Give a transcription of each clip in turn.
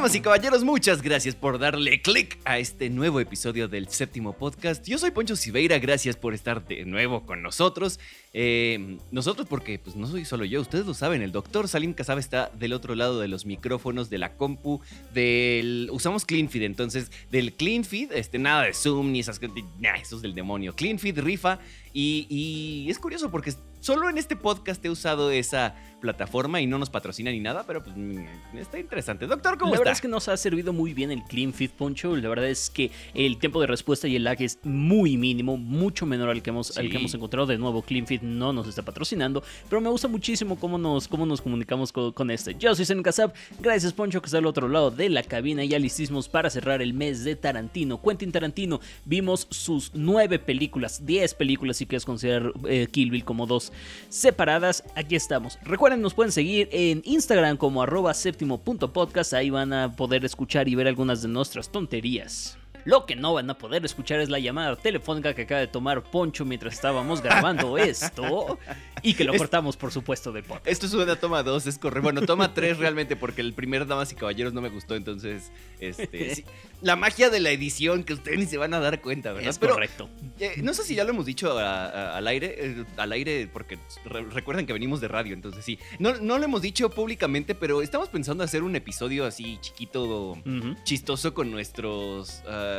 Damas y caballeros, muchas gracias por darle click a este nuevo episodio del séptimo podcast. Yo soy Poncho Siveira, gracias por estar de nuevo con nosotros. Eh, nosotros porque pues no soy solo yo, ustedes lo saben, el doctor Salim Casab está del otro lado de los micrófonos, de la compu, del... Usamos CleanFeed, entonces del CleanFeed, este, nada de Zoom ni esas... Nah, eso es del demonio. CleanFeed rifa y es curioso porque solo en este podcast he usado esa plataforma y no nos patrocina ni nada, pero pues mm, está interesante. Doctor, ¿cómo la está? verdad es que nos ha servido muy bien el Clean Fit Poncho. La verdad es que el tiempo de respuesta y el lag es muy mínimo, mucho menor al que hemos, al que hemos encontrado. De nuevo, Clean Fit no nos está patrocinando, pero me gusta muchísimo cómo nos, cómo nos comunicamos co- con, este. Yo soy Zen Casab. Gracias, Poncho, que está al otro lado de la cabina. Ya listísimos para cerrar el mes de Tarantino. Quentin Tarantino, vimos sus nueve películas, diez películas, si quieres considerar eh, Kill Bill como dos separadas. Aquí estamos. Nos pueden seguir en Instagram como arroba séptimo.podcast. Ahí van a poder escuchar y ver algunas de nuestras tonterías. Lo que no van a poder escuchar es la llamada telefónica que acaba de tomar Poncho mientras estábamos grabando esto y que lo Es- cortamos, por supuesto, de podcast. Esto es una toma 2, es correcto. Bueno, toma 3 realmente porque el primer Damas y Caballeros no me gustó, entonces, este, sí. la magia de la edición que ustedes ni se van a dar cuenta, ¿verdad? Es Pero, correcto. eh, no sé si ya lo hemos dicho a- a- al aire, eh, al aire porque re- recuerden que venimos de radio, entonces sí. No, no lo hemos dicho públicamente, pero estamos pensando hacer un episodio así chiquito, chistoso con nuestros ah,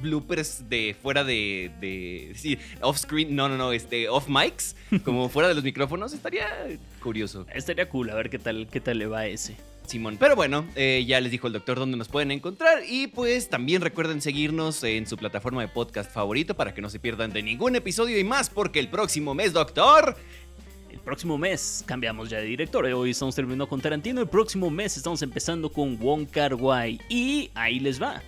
bloopers de fuera de, de sí, off screen, no, no, no, este, off mics, como fuera de los micrófonos, estaría curioso, Estaría cool a ver qué tal, qué tal le va a ese. Simón. Pero bueno, eh, ya les dijo el doctor dónde nos pueden encontrar y pues también recuerden seguirnos en su plataforma de podcast favorito para que no se pierdan de ningún episodio y más porque el próximo mes, doctor, El próximo mes cambiamos ya de director. Hoy estamos terminando con Tarantino. El próximo mes estamos empezando con Wong Kar Wai. Y ahí les va.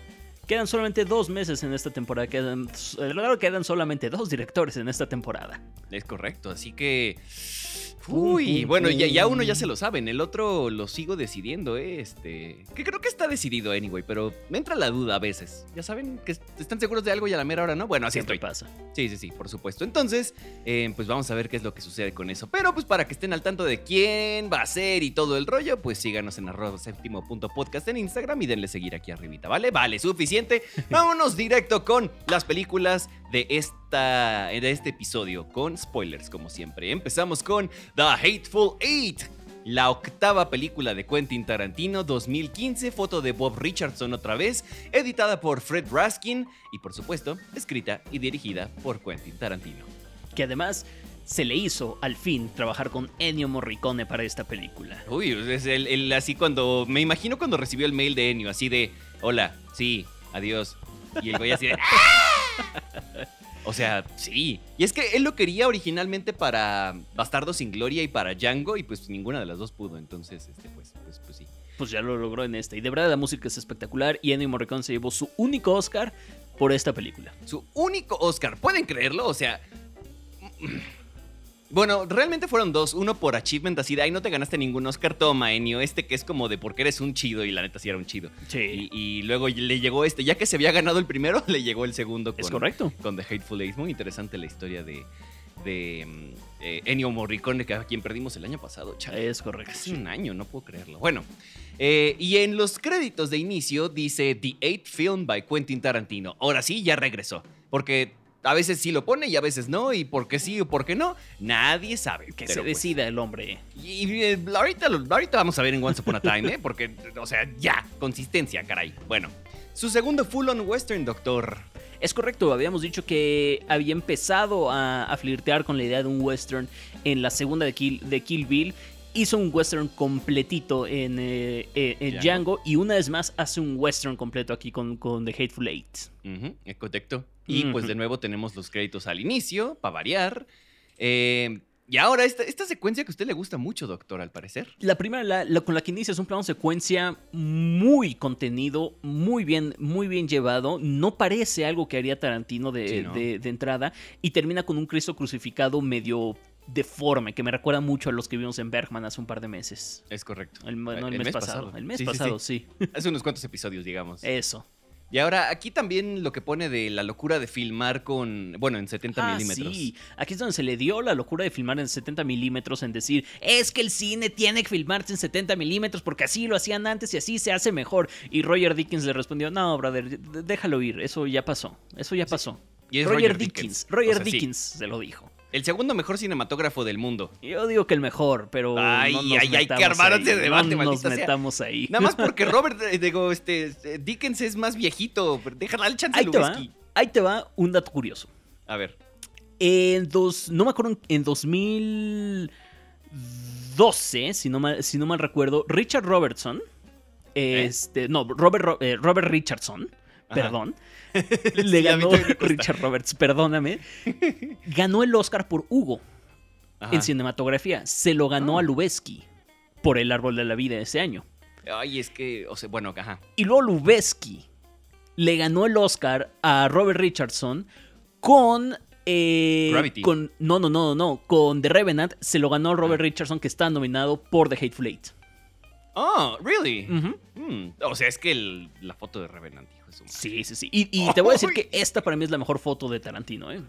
Quedan solamente dos meses en esta temporada. Quedan, claro, quedan solamente dos directores en esta temporada. es correcto, así que... Uy, bueno, ya, ya uno ya se lo saben, el otro lo sigo decidiendo, ¿eh? Este, que creo que está decidido, anyway, pero me entra la duda a veces. Ya saben que están seguros de algo y a la mera hora no. Bueno, así Siempre estoy. pasa. Sí, sí, sí, por supuesto. Entonces, eh, pues vamos a ver qué es lo que sucede con eso. Pero pues para que estén al tanto de quién va a ser y todo el rollo, pues síganos en arroba séptimo punto podcast en Instagram y denle seguir aquí arribita, ¿vale? Vale, suficiente. Vámonos directo con las películas de, esta, de este episodio, con spoilers como siempre. Empezamos con The Hateful Eight. La octava película de Quentin Tarantino 2015, foto de Bob Richardson otra vez, editada por Fred Raskin y por supuesto escrita y dirigida por Quentin Tarantino. Que además se le hizo al fin trabajar con Ennio Morricone para esta película. Uy, es el, el- así cuando, me imagino cuando recibió el mail de Ennio, así de, hola, sí, adiós. Y el güey así de, "¡Ah!". O sea, sí. Y es que él lo quería originalmente para Bastardo sin Gloria y para Django y pues ninguna de las dos pudo, entonces, este, pues, pues, pues sí. Pues ya lo logró en esta. Y de verdad la música es espectacular. Y Ennio Morricone se llevó su único Oscar por esta película. Su único Oscar, ¿pueden creerlo? O sea... Bueno, realmente fueron dos. Uno por achievement, así de, ay, no te ganaste ningún Oscar, toma, Enio. Este que es como de porque eres un chido y la neta sí era un chido. Sí. Y, y luego le llegó este, ya que se había ganado el primero, le llegó el segundo con, Es correcto. con The Hateful Eight. Muy interesante la historia de, de mm, eh, Ennio Morricone, que a quien perdimos el año pasado. Chale, Es correcto. Casi un año, no puedo creerlo. Bueno, eh, y en los créditos de inicio dice The Eighth Film by Quentin Tarantino. Ahora sí, ya regresó. Porque a veces sí lo pone y a veces no. Y por qué sí o por qué no, nadie sabe. Que se pues, decida el hombre. y eh, ahorita, ahorita vamos a ver en Once Upon a Time, ¿eh? Porque, o sea, ya, consistencia, caray. Bueno, su segundo full-on western, doctor. Es correcto, habíamos dicho que había empezado a, a flirtear con la idea de un western en la segunda de Kill, de Kill Bill. Hizo un western completito en, eh, eh, en Django. Django y una vez más hace un western completo aquí con, con The Hateful Eight. Ujú, es correcto. Y pues de nuevo tenemos los créditos al inicio, para variar. Eh, y ahora, esta, esta secuencia que a usted le gusta mucho, doctor, al parecer. La primera, la, la con la que inicia es un plano secuencia muy contenido, muy bien, muy bien llevado. No parece algo que haría Tarantino de, Sí, ¿no? de- de entrada. Y termina con un Cristo crucificado medio deforme, que me recuerda mucho a los que vimos en Bergman hace un par de meses. Es correcto. El, no, el mes, pasado. El mes Sí, sí, pasado, sí. sí. Hace unos cuantos episodios, digamos. Eso. Y ahora, aquí también lo que pone de la locura de filmar con, bueno, en 70 Ah, milímetros. sí. Aquí es donde se le dio la locura de filmar en 70 milímetros, en decir, es que el cine tiene que filmarse en 70 milímetros porque así lo hacían antes y así se hace mejor. Y Roger Dickens le respondió, no, brother, déjalo ir, eso ya pasó, eso ya pasó. Y es Roger, Roger Dickens, Dickens. Roger O sea, sí. Dickens se lo dijo. El segundo mejor cinematógrafo del mundo. Yo digo que el mejor, pero Ay, no nos ay, hay que armar ese debate, no nos sea. metamos ahí. Nada más porque Robert, eh, digo, este, eh, Dickens es más viejito. Déjala al chance Ahí te va, ahí te va un dato curioso. A ver. En dos, no me acuerdo, en 2012, si no mal, si no mal recuerdo, Richard Robertson, este, no, Robert, Ro- eh, Robert Richardson. Perdón, le Sí, ganó. Richard Roberts, perdóname, ganó el Oscar por Hugo Ajá. en cinematografía. Se lo ganó Ah. a Lubeski por El Árbol de la Vida ese año. Ay, es que, o sea, bueno, ajá. Y luego Lubeski le ganó el Oscar a Robert Richardson con. eh, Gravity. con no, no, no, no. Con The Revenant se lo ganó Robert Ah. Richardson, que está nominado por The Hateful Eight. Oh, really? Mm, O sea, es que el- la foto de Revenant, hijo de su madre. Sí, sí, sí. Y, y te voy a decir que esta para mí es la mejor foto de Tarantino, ¿eh?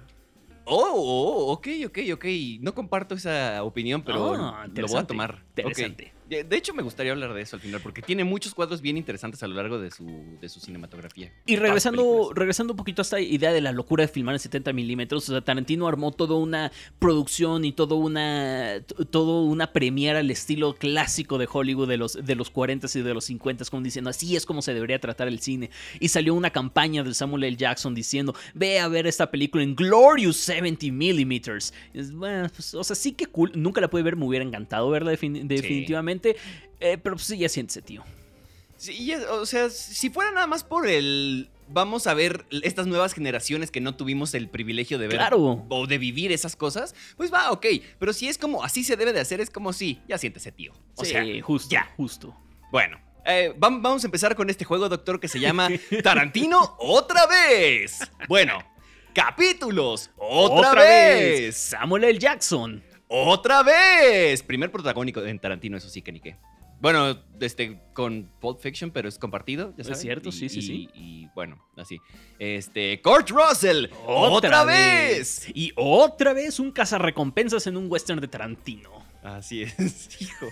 Oh, oh, ok, ok, ok. No comparto esa opinión, pero Ah, lo voy a tomar. Interesante. De hecho, me gustaría hablar de eso al final, porque tiene muchos cuadros bien interesantes a lo largo de su, de su cinematografía. Y regresando, regresando un poquito a esta idea de la locura de filmar en 70 milímetros, o sea, Tarantino armó toda una producción y toda una, todo una premiera al estilo clásico de Hollywood de los, de los 40s y de los 50s, como diciendo, así es como se debería tratar el cine. Y salió una campaña de Samuel L. Jackson diciendo, ve a ver esta película en Glorious 70 milímetros. Bueno, pues, o sea, sí que cool, nunca la pude ver, me hubiera encantado verla defin- eh, pero pues sí, ya siéntese, tío. Sí, o sea, si fuera nada más por el. Vamos a ver estas nuevas generaciones que no tuvimos el privilegio de ver Claro. o de vivir esas cosas, pues va, ok. Pero si es como así se debe de hacer, es como sí, ya siéntese, tío. O sí, sea, justo, ya. justo. Bueno, eh, vam- vamos a empezar con este juego, doctor, que se llama Tarantino otra vez. Bueno, capítulos otra, vez. Samuel L. Jackson. Otra vez. Primer protagónico en Tarantino, eso sí que ni qué. Bueno, este, con Pulp Fiction, pero es compartido, ya Es saben. cierto, Y- sí, sí, y- sí. Y bueno, así. Este, Kurt Russell, otra, vez. Y otra vez un cazarrecompensas en un western de Tarantino. Así es, hijo.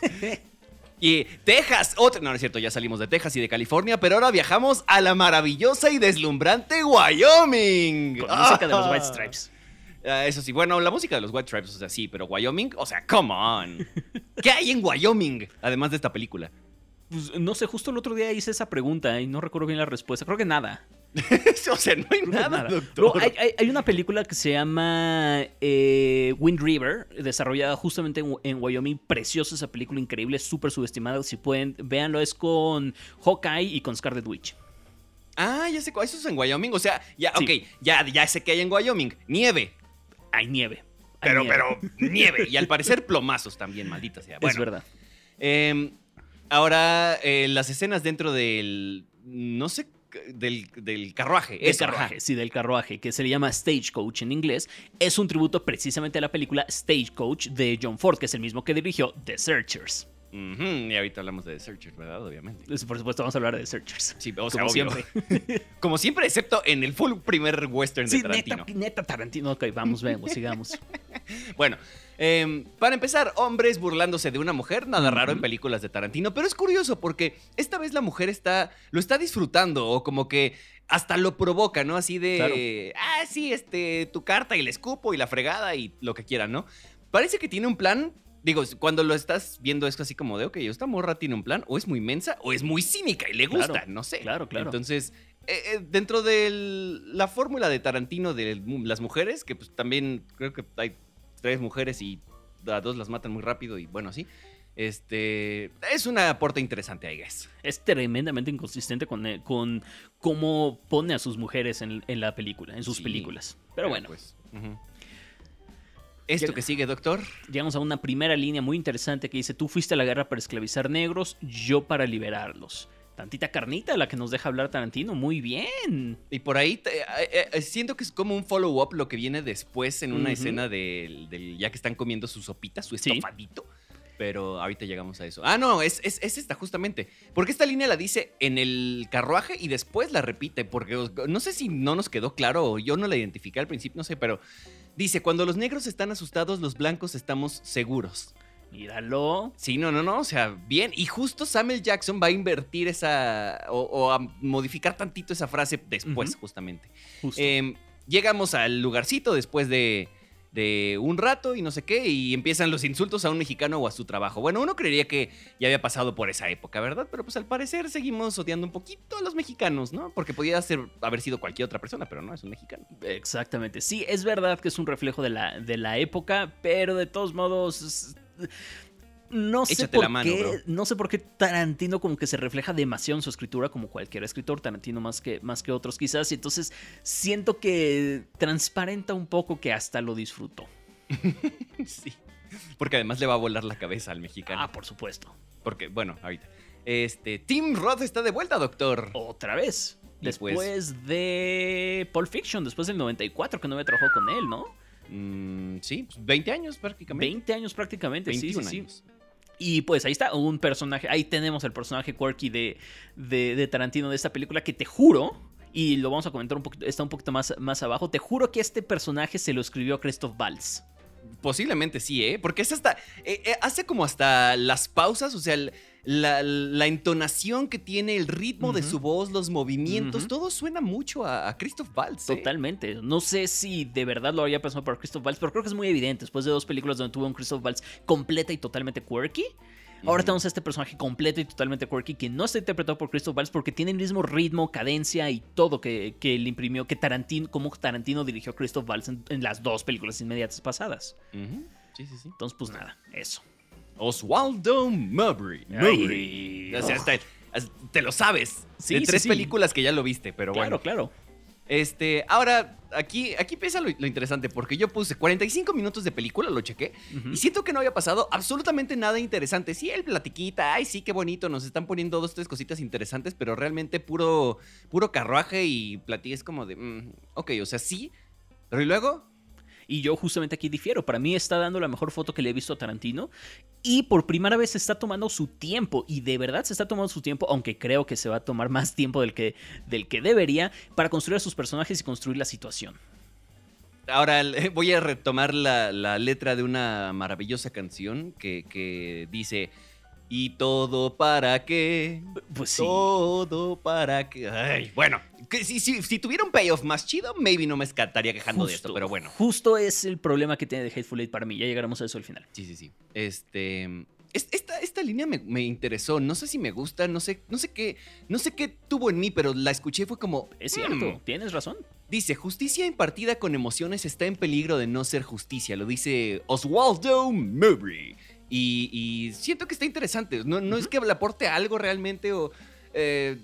Y Texas, otra, no, no es cierto, ya salimos de Texas y de California, pero ahora viajamos a la maravillosa y deslumbrante Wyoming. Con música de los. White Stripes. Ah, eso sí, bueno, la música de los White Stripes, o sea, sí, pero Wyoming, o sea, come on. ¿Qué hay en Wyoming? Además de esta película. Pues, no sé, justo el otro día hice esa pregunta y no recuerdo bien la respuesta. Creo que nada. o sea, no hay nada, doctor. Hay, hay- hay una película que se llama eh, Wind River, desarrollada justamente en, en Wyoming. Preciosa esa película, increíble, súper subestimada. Si pueden, véanlo, es con Hawkeye y con Scarlet Witch. Ah, ya sé, cuál- eso es en Wyoming, o sea, ya, Sí. ok, ya, ya sé que hay en Wyoming. Nieve, Hay nieve. hay pero, nieve. pero, nieve. Y al parecer plomazos también, maldita sea. es verdad. Em, ahora, eh, las escenas dentro del. No sé. Del, del carruaje. Del carruaje, sí, del carruaje, que se le llama Stagecoach en inglés, es un tributo precisamente a la película Stagecoach de John Ford, que es el mismo que dirigió The Searchers. Y ahorita hablamos de The Searchers, ¿verdad? Obviamente. Por supuesto, vamos a hablar de The Searchers. Sí, o sea, Como obvio. siempre. Como siempre, excepto en el full primer western de Tarantino. neta, neta Tarantino. Ok, vamos, vemos, sigamos. Bueno, em, para empezar, hombres burlándose de una mujer, nada raro en películas de Tarantino, pero es curioso porque esta vez la mujer está, lo está disfrutando o como que hasta lo provoca, ¿no? Así de, ah, sí, este, tu carta y el escupo y la fregada y lo que quieran, ¿no? Parece que tiene un plan. Digo, cuando lo estás viendo es así como de, ok, esta morra tiene un plan, o es muy mensa, o es muy cínica y le gusta, Claro, no sé. claro, claro. Entonces, eh, eh, dentro de la fórmula de Tarantino de las mujeres, que pues también creo que hay tres mujeres y a dos las matan muy rápido y bueno, así. Este es un aporte interesante, I guess. Es tremendamente inconsistente con, eh, con cómo pone a sus mujeres en, en la película, en sus Sí. películas. Pero bueno, pues. Esto Ya- que sigue, doctor. llegamos a una primera línea muy interesante que dice, tú fuiste a la guerra para esclavizar negros, yo para liberarlos. Tantita carnita la que nos deja hablar Tarantino, muy bien. Y por ahí te- eh, eh, siento que es como un follow-up lo que viene después en una escena del, del- ya que están comiendo su sopita, su Sí. estofadito. Pero ahorita llegamos a eso. Ah, no, es, es, es esta justamente. Porque esta línea la dice en el carruaje y después la repite. Porque no sé si no nos quedó claro o yo no la identifiqué al principio, no sé, pero dice, cuando los negros están asustados, los blancos estamos seguros. Míralo. Sí, no, no, no, o sea, bien. Y justo Samuel Jackson va a invertir esa, o, o a modificar tantito esa frase después, justamente. Justo. Eh, llegamos al lugarcito después de, de un rato y no sé qué, y empiezan los insultos a un mexicano o a su trabajo. Bueno, uno creería que ya había pasado por esa época, ¿verdad? Pero pues al parecer seguimos odiando un poquito a los mexicanos, ¿no? Porque podía ser, haber sido cualquier otra persona, pero no, es un mexicano. Exactamente. Sí, es verdad que es un reflejo de la, de la época, pero de todos modos. No sé Échate por la mano, qué. bro. No sé por qué Tarantino como que se refleja demasiado en su escritura, como cualquier escritor, Tarantino más que, más que otros quizás. Y entonces siento que transparenta un poco que hasta lo disfruto. sí. Porque además le va a volar la cabeza al mexicano. Ah, por supuesto. Porque, bueno, ahorita. Este, Tim Roth está de vuelta, doctor. Otra vez. Y Después pues- de Pulp Fiction, después del 94 que no me trabajó con él, ¿no? Mm, sí, pues, 20 años prácticamente. 20 años prácticamente, sí, sí, 21 sí. Y pues ahí está un personaje, ahí tenemos el personaje quirky de, de, de Tarantino de esta película que te juro, y lo vamos a comentar un poquito, está un poquito más, más abajo, te juro que este personaje se lo escribió Christoph Waltz. Posiblemente sí, ¿eh? Porque es hasta. eh, eh, hace como hasta las pausas, o sea, el- la, la entonación que tiene, el ritmo de su voz, los movimientos, todo suena mucho a, a Christoph Waltz. ¿eh? Totalmente. No sé si de verdad lo había pensado para Christoph Waltz, pero creo que es muy evidente. Después de dos películas donde tuvo un Christoph Waltz completa y totalmente quirky, ahora tenemos a este personaje completo y totalmente quirky que no está interpretado por Christoph Waltz porque tiene el mismo ritmo, cadencia y todo que, que le imprimió, que Tarantino, como Tarantino dirigió a Christoph Waltz en, en las dos películas inmediatas pasadas. Sí, sí, sí. Entonces, pues nada, eso. Oswaldo Murray. Murray. Ay. O sea, hasta- hasta- te lo sabes. Sí, de tres sí. películas que ya lo viste, pero claro, bueno. claro. Este, ahora, aquí, aquí empieza lo, lo interesante, porque yo puse 45 minutos de película, lo chequé, y siento que no había pasado absolutamente nada interesante. Sí, el platiquita, ay, sí, qué bonito, nos están poniendo dos, tres cositas interesantes, pero realmente puro, puro carruaje y platillo es como de, mm, ok, o sea, sí, pero y luego, Y yo justamente aquí difiero. Para mí está dando la mejor foto que le he visto a Tarantino. Y por primera vez se está tomando su tiempo. Y de verdad se está tomando su tiempo. Aunque creo que se va a tomar más tiempo del que, del que debería. Para construir a sus personajes y construir la situación. ahora voy a retomar la, la letra de una maravillosa canción que, que dice, ¿y todo para qué? Pues sí. Todo para que. Ay, bueno, que si, si, si tuviera un payoff más chido, maybe no me estaría quejando de esto, pero bueno. Justo es el problema que tiene de Hateful Eight para mí. Ya llegaremos a eso al final. Sí, sí, sí. Este. es- Esta, esta línea me, me interesó. No sé si me gusta, no sé, no sé qué. No sé qué tuvo en mí, pero la escuché y fue como. Es cierto, tienes razón. Dice, justicia impartida con emociones está en peligro de no ser justicia. Lo dice Oswaldo Murray. Y, y siento que está interesante. No, no es que le aporte algo realmente o... eh,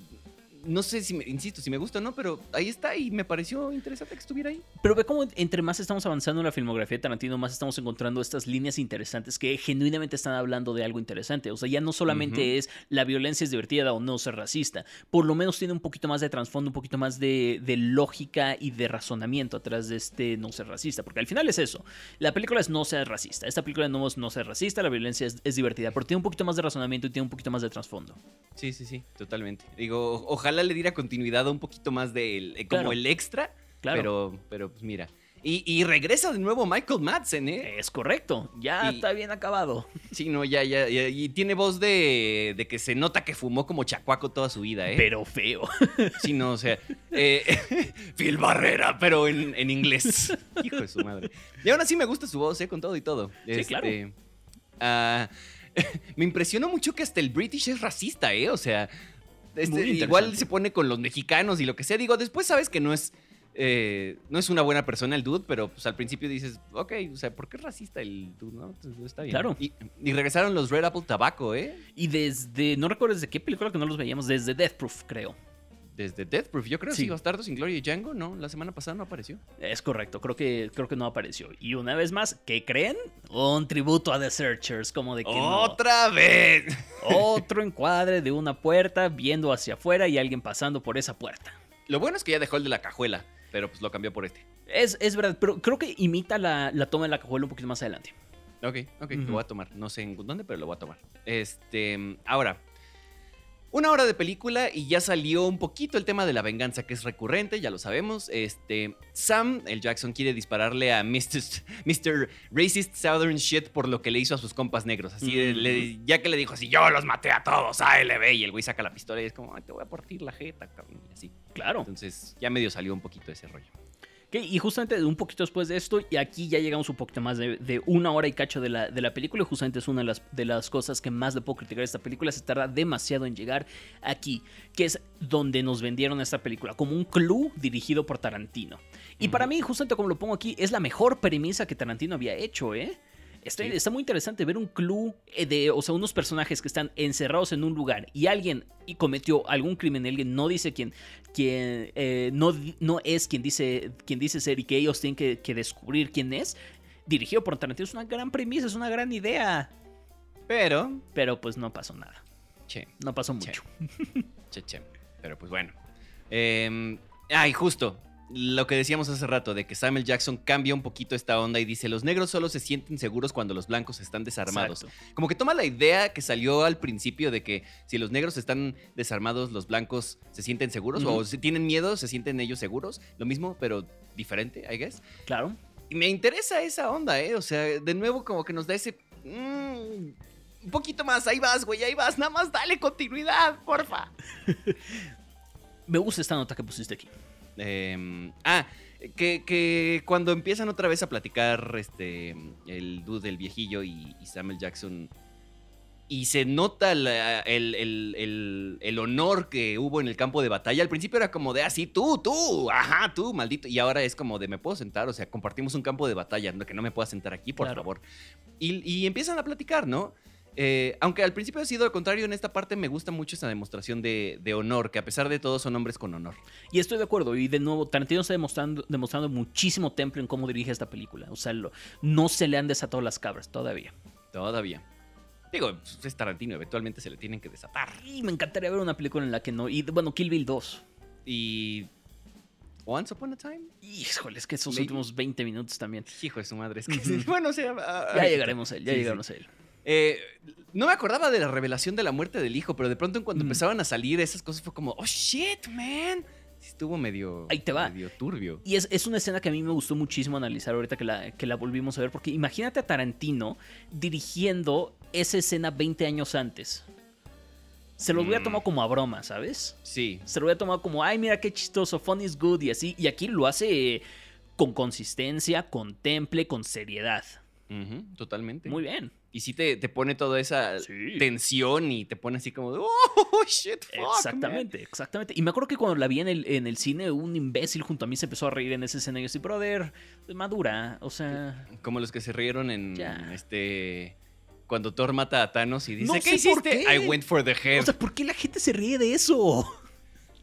no sé si, me, insisto, si me gusta o no, pero ahí está y me pareció interesante que estuviera ahí. Pero ve cómo entre más estamos avanzando en la filmografía de Tarantino, más estamos encontrando estas líneas interesantes que genuinamente están hablando de algo interesante. O sea, ya no solamente es la violencia es divertida o no ser racista. Por lo menos tiene un poquito más de trasfondo, un poquito más de, de lógica y de razonamiento atrás de este no ser racista. Porque al final es eso. La película es no ser racista. Esta película no es no ser racista, la violencia es, es divertida. Pero tiene un poquito más de razonamiento y tiene un poquito más de trasfondo. Sí, sí, sí, totalmente. Digo, o- ojalá le diera continuidad a un poquito más del, eh, como Claro. el extra, Claro. pero, pero pues mira. Y, y regresa de nuevo Michael Madsen, ¿eh? Es correcto. Ya Y- está bien acabado. Sí, no, ya, ya, ya. Y tiene voz de, de que se nota que fumó como chacuaco toda su vida, ¿eh? Pero feo. Sí, no, o sea. eh, Phil Barrera, pero en, en inglés. Hijo de su madre. Y aún así me gusta su voz, ¿eh? Con todo y todo. Sí, claro. ah, me impresionó mucho que hasta el British es racista, ¿eh? O sea, este, igual se pone con los mexicanos y lo que sea. Digo, después sabes que no es. eh, no es una buena persona el dude, pero pues al principio dices, ok, o sea, ¿por qué es racista el dude? No, Entonces, está bien. Claro. Y, y regresaron los Red Apple Tobacco, ¿eh? Y desde, no recuerdo desde qué película que no los veíamos, desde Death Proof, creo. Desde Death Proof, yo creo Sí. sí. Bastardo sin Gloria y Django, ¿no? La semana pasada no apareció. Es correcto, creo que, creo que no apareció. Y una vez más, ¿qué creen? Un tributo a The Searchers, como de que no. ¡Otra vez! Otro encuadre de una puerta viendo hacia afuera y alguien pasando por esa puerta. Lo bueno es que ya dejó el de la cajuela, pero pues lo cambió por este. Es, es verdad, pero creo que imita la, la toma de la cajuela un poquito más adelante. Ok, ok, lo voy a tomar. No sé en dónde, pero lo voy a tomar. Este, ahora, una hora de película y ya salió un poquito el tema de la venganza, que es recurrente, ya lo sabemos. Este, Sam, el Jackson, quiere dispararle a Mr. Mr. Racist Southern Shit por lo que le hizo a sus compas negros. Así, le- ya que le dijo así, yo los maté a todos, ALB, y el güey saca la pistola y es como, "Ay, te voy a partir la jeta, cabrón, y así. Claro. Entonces, ya medio salió un poquito ese rollo. Y justamente un poquito después de esto, y aquí ya llegamos un poquito más de, de una hora y cacho de la, de la película, y justamente es una de las, de las cosas que más le puedo criticar a esta película, se tarda demasiado en llegar aquí, que es donde nos vendieron esta película, como un clue dirigido por Tarantino. Y para mí, justamente como lo pongo aquí, es la mejor premisa que Tarantino había hecho, ¿eh? Está, Sí. está muy interesante ver un clue eh, de, o sea, unos personajes que están encerrados en un lugar y alguien y cometió algún crimen, alguien no dice quién, quién eh, no, no es quien dice, quien dice ser y que ellos tienen que, que descubrir quién es. Dirigido por Tarantino es una gran premisa, es una gran idea. Pero, Pero pues no pasó nada. che, No pasó Che. mucho. Che, che. Pero pues bueno. Eh, ay, justo. Lo que decíamos hace rato, de que Samuel Jackson cambia un poquito esta onda y dice, los negros solo se sienten seguros cuando los blancos están desarmados. Exacto. Como que toma la idea que salió al principio de que si los negros están desarmados, los blancos se sienten seguros o si tienen miedo, se sienten ellos seguros. Lo mismo, pero diferente, I guess. Claro. Y me interesa esa onda, ¿eh? O sea, de nuevo como que nos da ese... mm, un poquito más, ahí vas, güey, ahí vas. Nada más dale continuidad, porfa. Me gusta esta nota que pusiste aquí. Eh, ah, que, que cuando empiezan otra vez a platicar este el dude, el viejillo y, y Samuel Jackson. Y se nota la- el, el- el- el honor que hubo en el campo de batalla. Al principio era como de así, tú, tú, ajá, tú, maldito. Y ahora es como de me puedo sentar. O sea, compartimos un campo de batalla, que no me pueda sentar aquí, por Claro. favor. Y, y empiezan a platicar, ¿no? Eh, aunque al principio ha sido lo contrario, en esta parte me gusta mucho esa demostración de, de honor, que a pesar de todo son hombres con honor. Y estoy de acuerdo. Y de nuevo, Tarantino está demostrando, demostrando muchísimo temple en cómo dirige esta película. O sea, lo- no se le han desatado las cabras todavía. Todavía. Digo, es Tarantino, eventualmente se le tienen que desatar. Y me encantaría ver una película en la que no. Y bueno, Kill Bill 2. Y. Once Upon a Time. Híjole, es que esos Maybe. últimos 20 minutos también. Hijo de su madre. Es que, bueno, o sea. Ya llegaremos a él, ya Sí, sí. llegaremos a él. Eh, no me acordaba de la revelación de la muerte del hijo, pero de pronto en cuando Mm. empezaban a salir esas cosas fue como, oh shit, man. Estuvo medio. Ahí te va. Medio turbio. Y es, es una escena que a mí me gustó muchísimo analizar ahorita que la, que la volvimos a ver, porque imagínate a Tarantino dirigiendo esa escena 20 años antes. Se lo hubiera Mm. tomado como a broma, ¿sabes? Sí. Se lo hubiera tomado como, ay, mira qué chistoso, fun is good y así. Y aquí lo hace con consistencia, con temple, con seriedad. Totalmente. Muy bien. Y sí te, te pone toda esa Sí. tensión y te pone así como de, oh shit, fuck, man". Exactamente, exactamente. Y me acuerdo que cuando la vi en el, en el cine, un imbécil junto a mí se empezó a reír en esa escena. Y yo así, brother, madura. O sea, Como los que se rieron en Ya. este. Cuando Thor mata a Thanos y dice: No ¿Qué sé hiciste? qué. I went for the head. o sea, ¿por qué la gente se ríe de eso?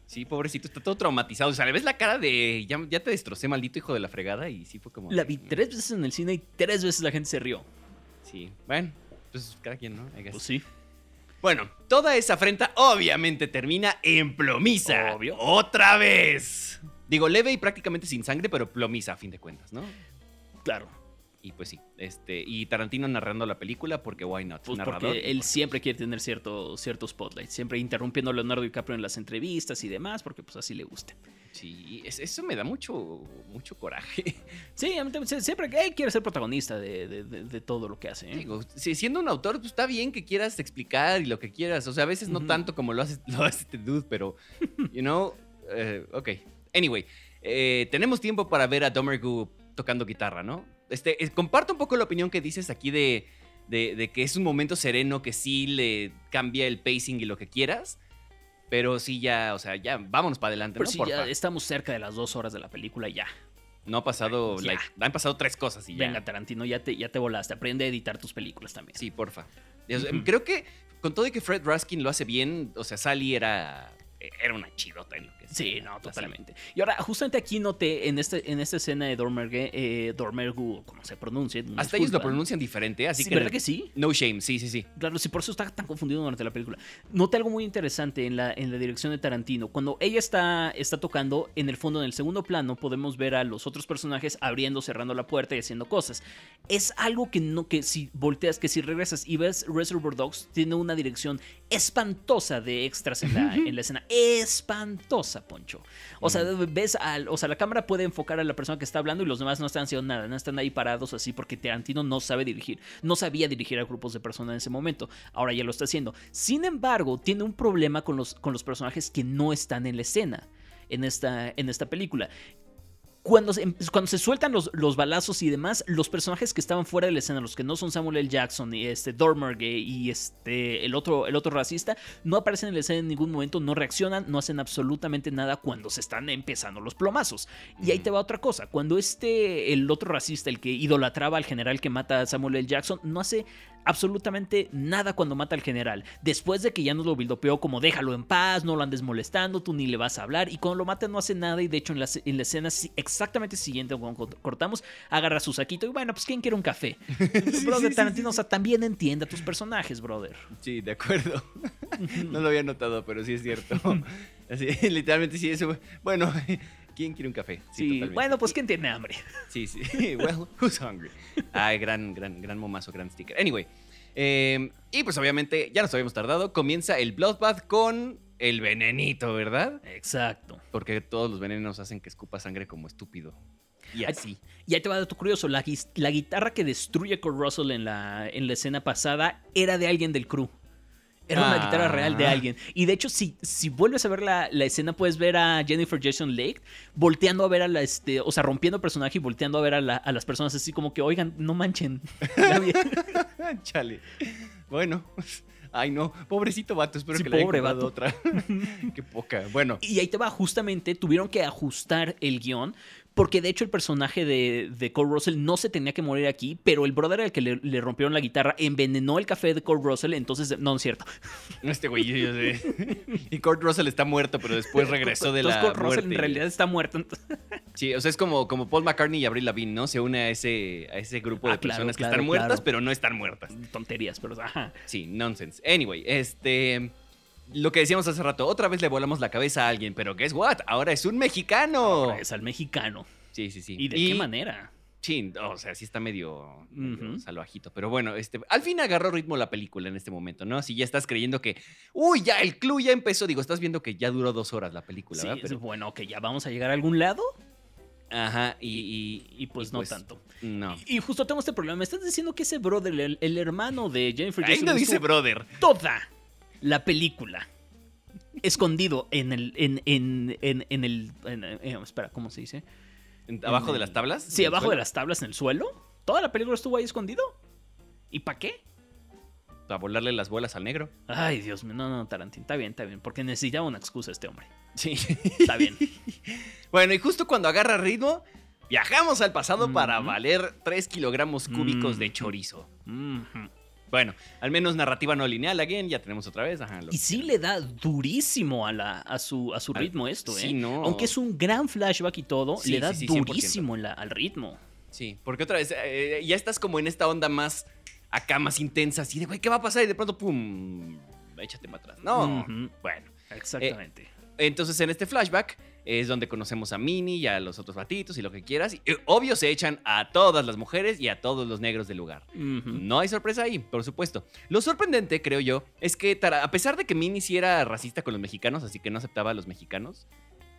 sí, pobrecito, está todo traumatizado. O sea, le ves la cara de. Ya, ya te destrocé, maldito hijo de la fregada. Y sí fue como. La vi tres veces en el cine y tres veces la gente se rió. Sí, bueno, pues cada quien, ¿no? Pues sí. Bueno, toda esa afrenta obviamente termina en plomiza. Obvio. Otra vez. Digo, leve y prácticamente sin sangre, pero plomiza a fin de cuentas, ¿no? Claro. Y pues sí, este, y Tarantino narrando la película porque why not? Pues Narrador, porque él siempre quiere tener cierto, cierto spotlight. Siempre interrumpiendo a Leonardo DiCaprio en las entrevistas y demás, porque pues así le gusta. Sí, es- eso me da mucho, mucho coraje. Sí, siempre que él quiere ser protagonista de, de- de- de todo lo que hace. ¿eh? Digo, si- siendo un autor, pues está bien que quieras explicar y lo que quieras. O sea, a veces no tanto como lo hace, lo hace este dude, pero, you know, eh, ok. Anyway, eh, tenemos tiempo para ver a Domergu tocando guitarra, ¿no? Este, eh, comparto un poco la opinión que dices aquí de, de, de que es un momento sereno que sí le cambia el pacing y lo que quieras. Pero sí, ya, o sea, ya, vámonos para adelante, Pero ¿no? sí, Porfa. ya estamos cerca de las dos horas de la película ya. No ha pasado, Ya. like, han pasado tres cosas y ya. Venga, Tarantino, ya te, ya te volaste. Aprende a editar tus películas también. Sí, porfa. Sea, Ujú. Creo que con todo y que Fred Raskin lo hace bien, o sea, Sally era, era una chidota en lo que Sí, no, totalmente. Y ahora, justamente aquí noté en, este, en esta escena de Dormergue, eh, Dormergu, como se pronuncia. Hasta ellos lo pronuncian diferente, así Sí, que... ¿Verdad que sí? No shame, sí, sí, sí. Claro, sí, por eso está tan confundido durante la película. Noté algo muy interesante en la, en la dirección de Tarantino. Cuando ella está, está tocando, en el fondo, en el segundo plano, podemos ver a los otros personajes abriendo, cerrando la puerta y haciendo cosas. es algo que no, que si volteas, que si regresas y ves Reservoir Dogs, tiene una dirección espantosa de extras en la, en la escena. Espantosa, Poncho. O sea, ves al, o sea, la cámara puede enfocar a la persona que está hablando y los demás no están haciendo nada, no están ahí parados así porque Tarantino no sabe dirigir, no sabía dirigir a grupos de personas en ese momento. Ahora ya lo está haciendo. Sin embargo, tiene un problema con los, con los personajes que no están en la escena en esta, en esta película cuando se, cuando se sueltan los, los, balazos y demás, los personajes que estaban fuera de la escena, los que no son Samuel L. Jackson y este y este el otro, el otro racista, no aparecen en la escena en ningún momento, no reaccionan, no hacen absolutamente nada cuando se están empezando los plomazos. Y ahí te va otra cosa, cuando este, el otro racista, el que idolatraba al general que mata a Samuel L. Jackson, no hace absolutamente nada cuando mata al general. Después de que ya nos lo bildopeó como déjalo en paz, no lo andes molestando, tú ni le vas a hablar. Y cuando lo mata no hace nada. Y de hecho en la, en la escena exactamente siguiente, cuando cortamos, agarra su saquito y bueno, pues ¿quién quiere un café? brother Tarantino, o sea, también entiende a tus personajes, brother. Sí, de acuerdo. no lo había notado, pero sí es cierto. Así, literalmente sí, eso. Bueno, ¿Quién quiere un café? Sí, bueno, pues ¿quién tiene hambre? Sí, sí. Well, who's hungry? Ay, gran, gran, gran momazo, gran sticker. Anyway. Em, y pues obviamente, ya nos habíamos tardado. Comienza el Bloodbath con el venenito, ¿verdad? Exacto. Porque todos los venenos hacen que escupa sangre como estúpido. Y así. Y ahí te va dato curioso. La, la guitarra que destruye Kurt Russell en la, en la escena pasada era de alguien del crew. Era una guitarra real de ah. alguien. Y de hecho, si, si vuelves a ver la, escena, puedes ver a Jennifer Jason Lake volteando a ver a la, este, o sea, rompiendo personaje y volteando a ver a, las personas así como que, oigan, no manchen. Chale. Bueno. Ay, no, pobrecito vato, espero que le pobre haya vato. otra. Qué poca. Bueno. Y ahí te va, justamente tuvieron que ajustar el guion porque de hecho el personaje de, de, Cole Russell no se tenía que morir aquí, pero el brother al que le, rompieron la guitarra envenenó el café de Cole Russell, entonces no es cierto. Este güey, yo sé. Y Kurt Russell está muerto, pero después regresó de la Kurt Russell en realidad está muerto. Sí, o sea, es como, como Paul McCartney y Avril Lavigne, ¿no? Se une a ese, a ese grupo de ah, personas que están muertas, pero no están muertas. Tonterías, pero ajá. Sí, nonsense. Anyway, este lo que decíamos hace rato, otra vez le volamos la cabeza a alguien, pero guess what? Ahora es un mexicano. es al mexicano. Sí, sí, sí. ¿Y de qué manera? Sí, o sea, sí está medio, salvajito. Pero bueno, este, al fin agarró ritmo la película en este momento, ¿no? Si ya estás creyendo que, uy, ya el club ya empezó. Digo, estás viendo que ya duró dos horas la película, sí, ¿verdad? Pero... bueno, que ya vamos a llegar a algún lado. Ajá, y, y, pues no pues, tanto. No. Y, justo tengo este problema. Me estás diciendo que ese brother, el, hermano de Jennifer Jason. Ahí no dice brother. Toda la película escondido en el. En, en, en, el. Eh, espera, ¿cómo se dice? ¿Abajo de las tablas? Sí, abajo de las tablas en el suelo. ¿Toda la película estuvo ahí escondido? ¿Y para qué? Para volarle las bolas al negro. Ay, Dios mío, no, no, Tarantino, está bien, está bien, porque necesitaba una excusa este hombre. Sí. Está bien. bueno, y justo cuando agarra ritmo, viajamos al pasado para valer 3 kilogramos cúbicos de chorizo. Bueno, al menos narrativa no lineal, again, ya tenemos otra vez. y sí le da durísimo a, la, a, su, a su ritmo esto, ¿eh? No. Aunque es un gran flashback y todo, le da durísimo al ritmo. Sí, porque otra vez, eh, ya estás como en esta onda más acá, más intensa, así de, güey, ¿qué va a pasar? Y de pronto, pum, échate para atrás. No, bueno. Exactamente. Eh, entonces, en este flashback es donde conocemos a Minnie y a los otros batitos y lo que quieras. Y obvio se echan a todas las mujeres y a todos los negros del lugar. No hay sorpresa ahí, por supuesto. Lo sorprendente, creo yo, es que a pesar de que Minnie sí era racista con los mexicanos, así que no aceptaba a los mexicanos,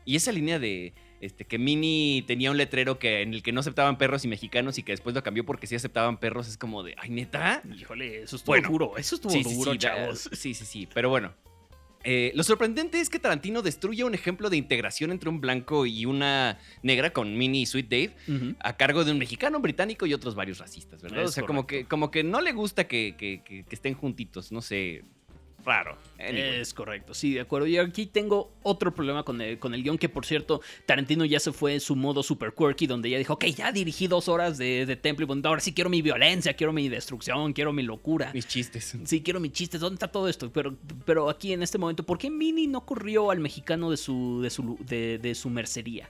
y esa línea de este, que Minnie tenía un letrero que, en el que no aceptaban perros y mexicanos y que después lo cambió porque sí aceptaban perros, es como de, ay, neta. Híjole, eso estuvo duro, eso estuvo duro, chavos. Sí, sí, sí, pero bueno, eh, lo sorprendente es que Tarantino destruye un ejemplo de integración entre un blanco y una negra con Minnie y Sweet Dave a cargo de un mexicano, británico y otros varios racistas, ¿verdad? o sea, como que, como que no le gusta que, estén juntitos, no sé raro. Es correcto, sí, de acuerdo. Y aquí tengo otro problema con el, con el guion, que por cierto, Tarantino ya se fue en su modo super quirky, donde ya dijo, ok, ya dirigí dos horas de, de Temple, ahora sí quiero mi violencia, quiero mi destrucción, quiero mi locura. Mis chistes. Sí, quiero mis chistes, ¿dónde está todo esto? Pero, pero aquí en este momento, ¿por qué Minnie no corrió al mexicano de su, de su, de, su mercería?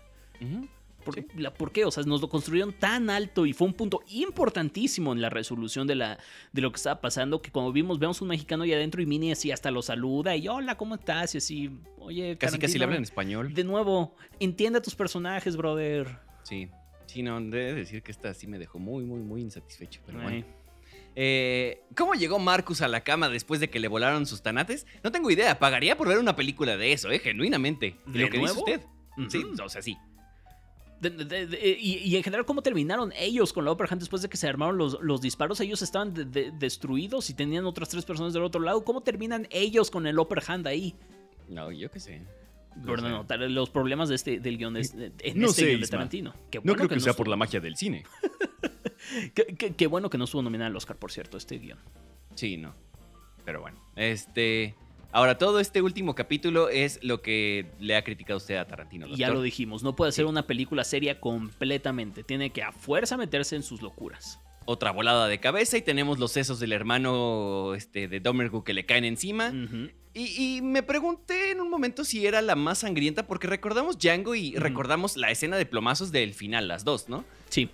¿Por, qué? O sea, nos lo construyeron tan alto y fue un punto importantísimo en la resolución de, la, de lo que estaba pasando que cuando vimos, vemos un mexicano ahí adentro y Mini así hasta lo saluda y hola, ¿cómo estás? Y así, oye, casi casi le hablan en español. De nuevo, entiende a tus personajes, brother. Sí. Sí, no, debe decir que esta sí me dejó muy, muy, muy insatisfecho. Pero Ay. bueno. Eh, ¿Cómo llegó Marcus a la cama después de que le volaron sus tanates? No tengo idea. Pagaría por ver una película de eso, ¿eh? Genuinamente. ¿De lo que dice nuevo? usted. Ujú. Sí, o sea, sí. De- de- de- de- y, y en general, ¿cómo terminaron ellos con la Upper Hand después de que se armaron los, los disparos? Ellos estaban de- de- destruidos y tenían otras tres personas del otro lado. ¿Cómo terminan ellos con el Upper Hand ahí? No, yo qué sé. No los problemas de este, del guion de, de- en No este sé, guion de. Tarantino. Qué No bueno creo que, sea no por la magia del cine. Qué, qué- qué bueno que no estuvo nominado al Oscar, por cierto, este guion. Sí, no. Pero bueno, este... Ahora, todo este último capítulo es lo que le ha criticado usted a Tarantino. Ya lo dijimos, no puede ser Sí. una película seria completamente. Tiene que a fuerza meterse en sus locuras. Otra volada de cabeza y tenemos los sesos del hermano este, de Domergu que le caen encima. Y, y me pregunté en un momento si era la más sangrienta, porque recordamos Django y recordamos la escena de plomazos del final, las dos, ¿no? Sí.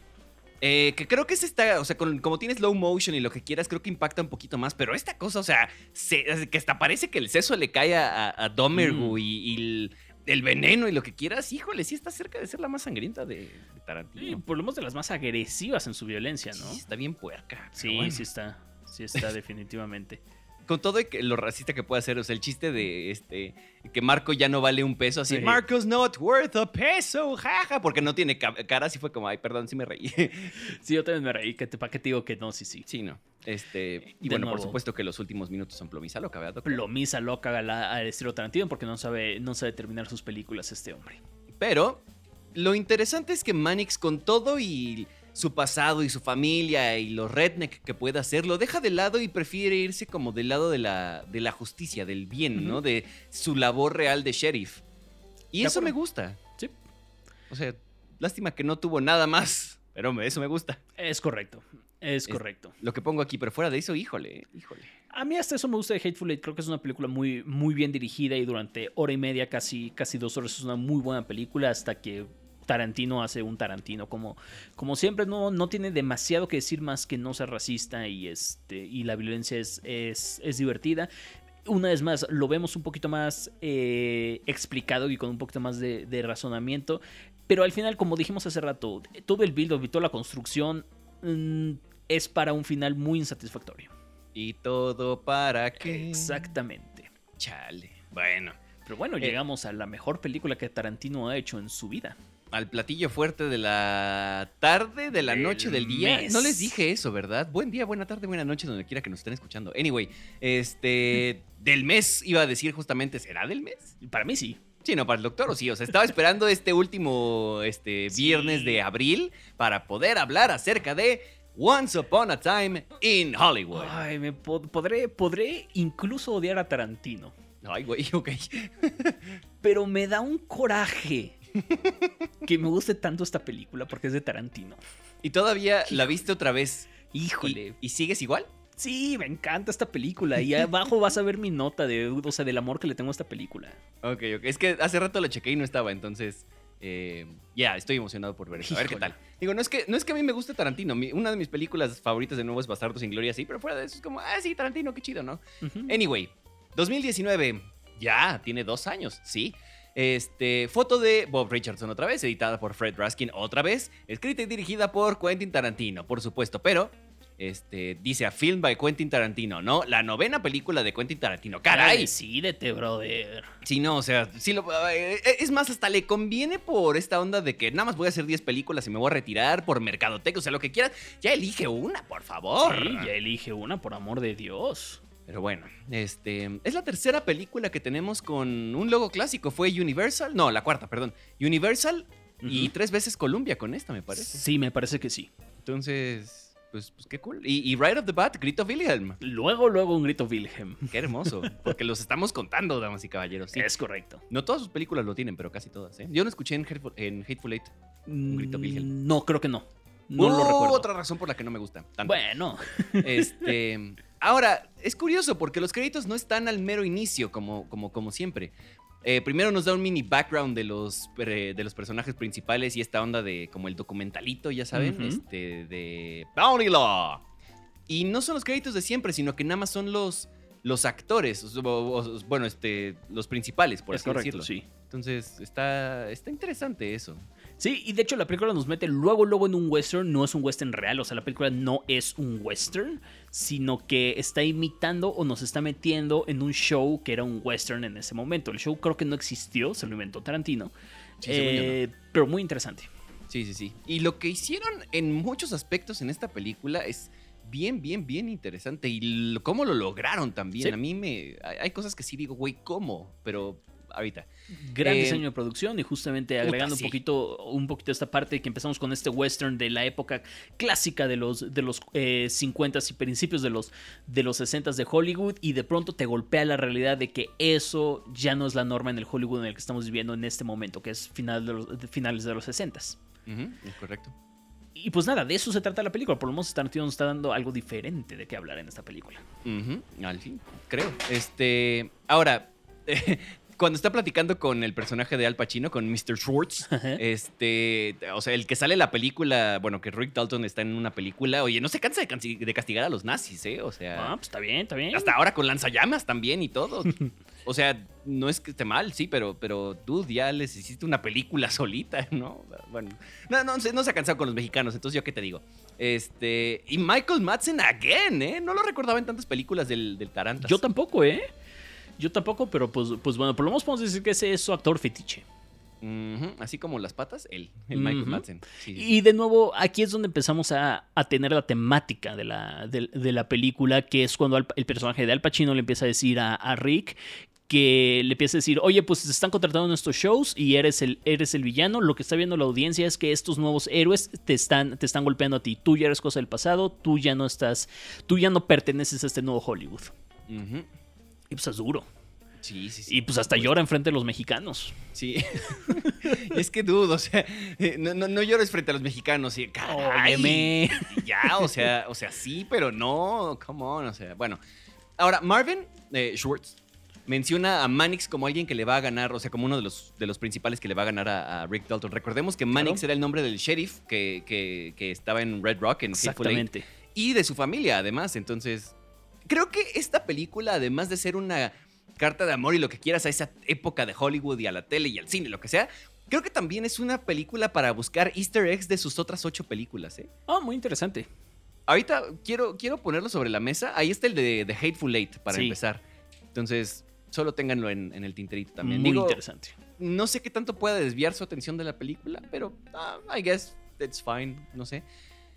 Eh, que creo que es esta, o sea, con- como tiene slow motion y lo que quieras, creo que impacta un poquito más, pero esta cosa, o sea, se- que hasta parece que el seso le cae a, a, Domergu Mm. y, y el, el veneno y lo que quieras, híjole, sí está cerca de ser la más sangrienta de, de Tarantino. por lo menos de las más agresivas en su violencia, ¿no? Sí, está bien puerca. Sí, bueno. sí está. Sí está, definitivamente. Con todo lo racista que puede hacer, o sea, el chiste de este que Marco ya no vale un peso, así, Sí. Marco's not worth a peso, jaja, porque no tiene ca- cara, así fue como, ay, perdón, sí me reí. Sí, yo también me reí. que te- ¿Para qué te digo que no? Sí, sí. sí, no. Este, y De bueno, por supuesto que los últimos minutos son plomiza loca, ¿verdad? doctor? Plomiza loca al estilo Tarantino porque no sabe, no sabe terminar sus películas este hombre. Pero lo interesante es que Manix con todo y su pasado y su familia y los redneck que puede hacer, lo deja de lado y prefiere irse como del lado de la, de la justicia, del bien, ¿no? De su labor real de sheriff. Y eso me gusta. Sí. O sea, lástima que no tuvo nada más, pero eso me gusta. Es correcto. Es Es- correcto. Lo que pongo aquí, pero fuera de eso, híjole, híjole. A mí hasta eso me gusta de Hateful Eight. Creo que es una película muy, muy bien dirigida y durante hora y media, casi, casi dos horas, es una muy buena película hasta que Tarantino hace un Tarantino. Como, como siempre, no, no tiene demasiado que decir más que no ser racista y, este, y la violencia es, es, es divertida. Una vez más, lo vemos un poquito más eh, explicado y con un poquito más de, de razonamiento. Pero al final, como dijimos hace rato, todo el build-up y toda la construcción mm, es para un final muy insatisfactorio. ¿Y todo para qué? Exactamente. Chale. Bueno, Pero bueno, Eh. llegamos a la mejor película que Tarantino ha hecho en su vida. Al platillo fuerte de la tarde, de la noche, del día. mes. No les dije eso, ¿verdad? Buen día, buena tarde, buena noche, donde quiera que nos estén escuchando. Anyway, este. Del mes, iba a decir justamente, ¿será del mes? Para mí sí. Sí, no, para el doctor o sí. O sea, estaba esperando este último este, Sí. viernes de abril para poder hablar acerca de Once Upon a Time in Hollywood. Ay, me po- podré, podré incluso odiar a Tarantino. Ay, güey, ok. Pero me da un coraje que me guste tanto esta película porque es de Tarantino. Y todavía la viste otra vez. Híjole. ¿Y, y sigues igual? Sí, me encanta esta película. Y abajo vas a ver mi nota de, o sea, del amor que le tengo a esta película. Ok, ok. Es que hace rato la chequé y no estaba, entonces. eh, ya, estoy emocionado por ver eso. A ver qué tal. Digo, no es que, no es que a mí me guste Tarantino. mi- una de mis películas favoritas de nuevo es Bastardo sin Gloria, sí, pero fuera de eso es como, ah, sí, Tarantino, qué chido, ¿no? Anyway, 2019. Ya, tiene dos años, sí. Este, foto de Bob Richardson otra vez, editada por Fred Raskin otra vez, escrita y dirigida por Quentin Tarantino, por supuesto, pero este, dice a film by Quentin Tarantino, ¿no? La novena película de Quentin Tarantino. ¡Caray! Decídete, brother. Sí, no, o sea, sí lo, eh, eh, es más, hasta le conviene por esta onda de que nada más voy a hacer 10 películas y me voy a retirar por mercadoteca, o sea, lo que quieras. Ya elige una, por favor. Sí, ya elige una, por amor de Dios. Pero bueno, este es la tercera película que tenemos con un logo clásico. Fue Universal, no, la cuarta, perdón. Universal y tres veces Columbia con esta, me parece. Sí, me parece que sí. Entonces, pues, pues qué cool. Y, y Right of the Bat, Grito Wilhelm. Luego, luego un grito Wilhelm. Qué hermoso. Porque los estamos contando, damas y caballeros. Sí. Es correcto. No todas sus películas lo tienen, pero casi todas. ¿eh? Yo no escuché en Hateful, en Hateful Eight. Un grito Wilhelm. Mm, No, creo que no. No lo recuerdo. Otra razón por la que no me gusta. tanto. Bueno, Este, ahora, es curioso porque los créditos no están al mero inicio, como, como, como siempre. Eh, primero nos da un mini background de los, pre- de los personajes principales y esta onda de como el documentalito, ya saben, este, de Bounty Law. Y no son los créditos de siempre, sino que nada más son los, los actores, o- o- bueno, este, los principales, por es así correcto, decirlo. sí. Entonces, está, está interesante eso. Sí, y de hecho la película nos mete luego, luego en un western, no es un western real, o sea, la película no es un western, sino que está imitando o nos está metiendo en un show que era un western en ese momento. El show creo que no existió, se lo inventó Tarantino, Sí, no. eh, pero muy interesante. Sí, sí, sí. Y lo que hicieron en muchos aspectos en esta película es bien, bien, bien interesante. Y lo- cómo lo lograron también. Sí. A mí me... Hay cosas que sí digo, güey, ¿cómo? Pero ahorita. Gran Eh, diseño de producción y justamente puta, agregando sí. un poquito un poquito esta parte que empezamos con este western de la época clásica de los de los eh, 50s y principios de los de los 60s de Hollywood y de pronto te golpea la realidad de que eso ya no es la norma en el Hollywood en el que estamos viviendo en este momento, que es final de los, de finales de los 60s. Ujú, es correcto. Y pues nada, de eso se trata la película, por lo menos Tarantino nos está dando algo diferente de qué hablar en esta película. Al fin, creo. Este... Ahora... Cuando está platicando con el personaje de Al Pacino, con Mr. Schwartz, este, o sea, el que sale en la película, bueno, que Rick Dalton está en una película, oye, no se cansa de, castigar a los nazis, ¿eh? O sea, Ah, pues está bien, está bien. hasta ahora con lanzallamas también y todo. O sea, no es que esté mal, sí, pero, pero tú ya les hiciste una película solita, ¿no? Bueno, no, no, se- no se ha cansado con los mexicanos, entonces yo qué te digo. Este, y Michael Madsen again, ¿eh? No lo recordaba en tantas películas del, del Tarantas. Yo tampoco, ¿eh? Yo tampoco, pero pues, pues bueno, por lo menos podemos decir que ese es su actor fetiche. Así como las patas, él, el Michael. Madsen. Sí. Y de nuevo, aquí es donde empezamos a, a tener la temática de la, de, de la película, que es cuando el personaje de Al Pacino le empieza a decir a, a Rick que le empieza a decir, oye, pues te están contratando en estos shows y eres el, eres el villano. Lo que está viendo la audiencia es que estos nuevos héroes te están, te están golpeando a ti. Tú ya eres cosa del pasado, tú ya no estás, tú ya no perteneces a este nuevo Hollywood. Ujú. Y pues es duro. Sí, sí, sí. Y pues hasta llora enfrente de los mexicanos. Sí. Es que dudo, o sea, eh, no, no, no llores frente a los mexicanos. Y, caray, Óyeme. Ya, o sea, o sea, sí, pero no, come on, o sea, bueno. Ahora, Marvin eh, Schwartz menciona a Mannix como alguien que le va a ganar, o sea, como uno de los, de los principales que le va a ganar a, a Rick Dalton. Recordemos que Mannix Claro. era el nombre del sheriff que, que- que estaba en Red Rock, en Hateful Eight, Exactamente. y de su familia, además. Entonces, creo que esta película, además de ser una carta de amor y lo que quieras a esa época de Hollywood y a la tele y al cine, lo que sea, creo que también es una película para buscar easter eggs de sus otras ocho películas, ¿eh? Oh, muy interesante. Ahorita quiero, quiero ponerlo sobre la mesa. Ahí está el de, de Hateful Eight, para Sí. empezar. Entonces, solo ténganlo en, en el tinterito también. Muy Digo, interesante. no sé qué tanto pueda desviar su atención de la película, pero ah, I guess it's fine, no sé.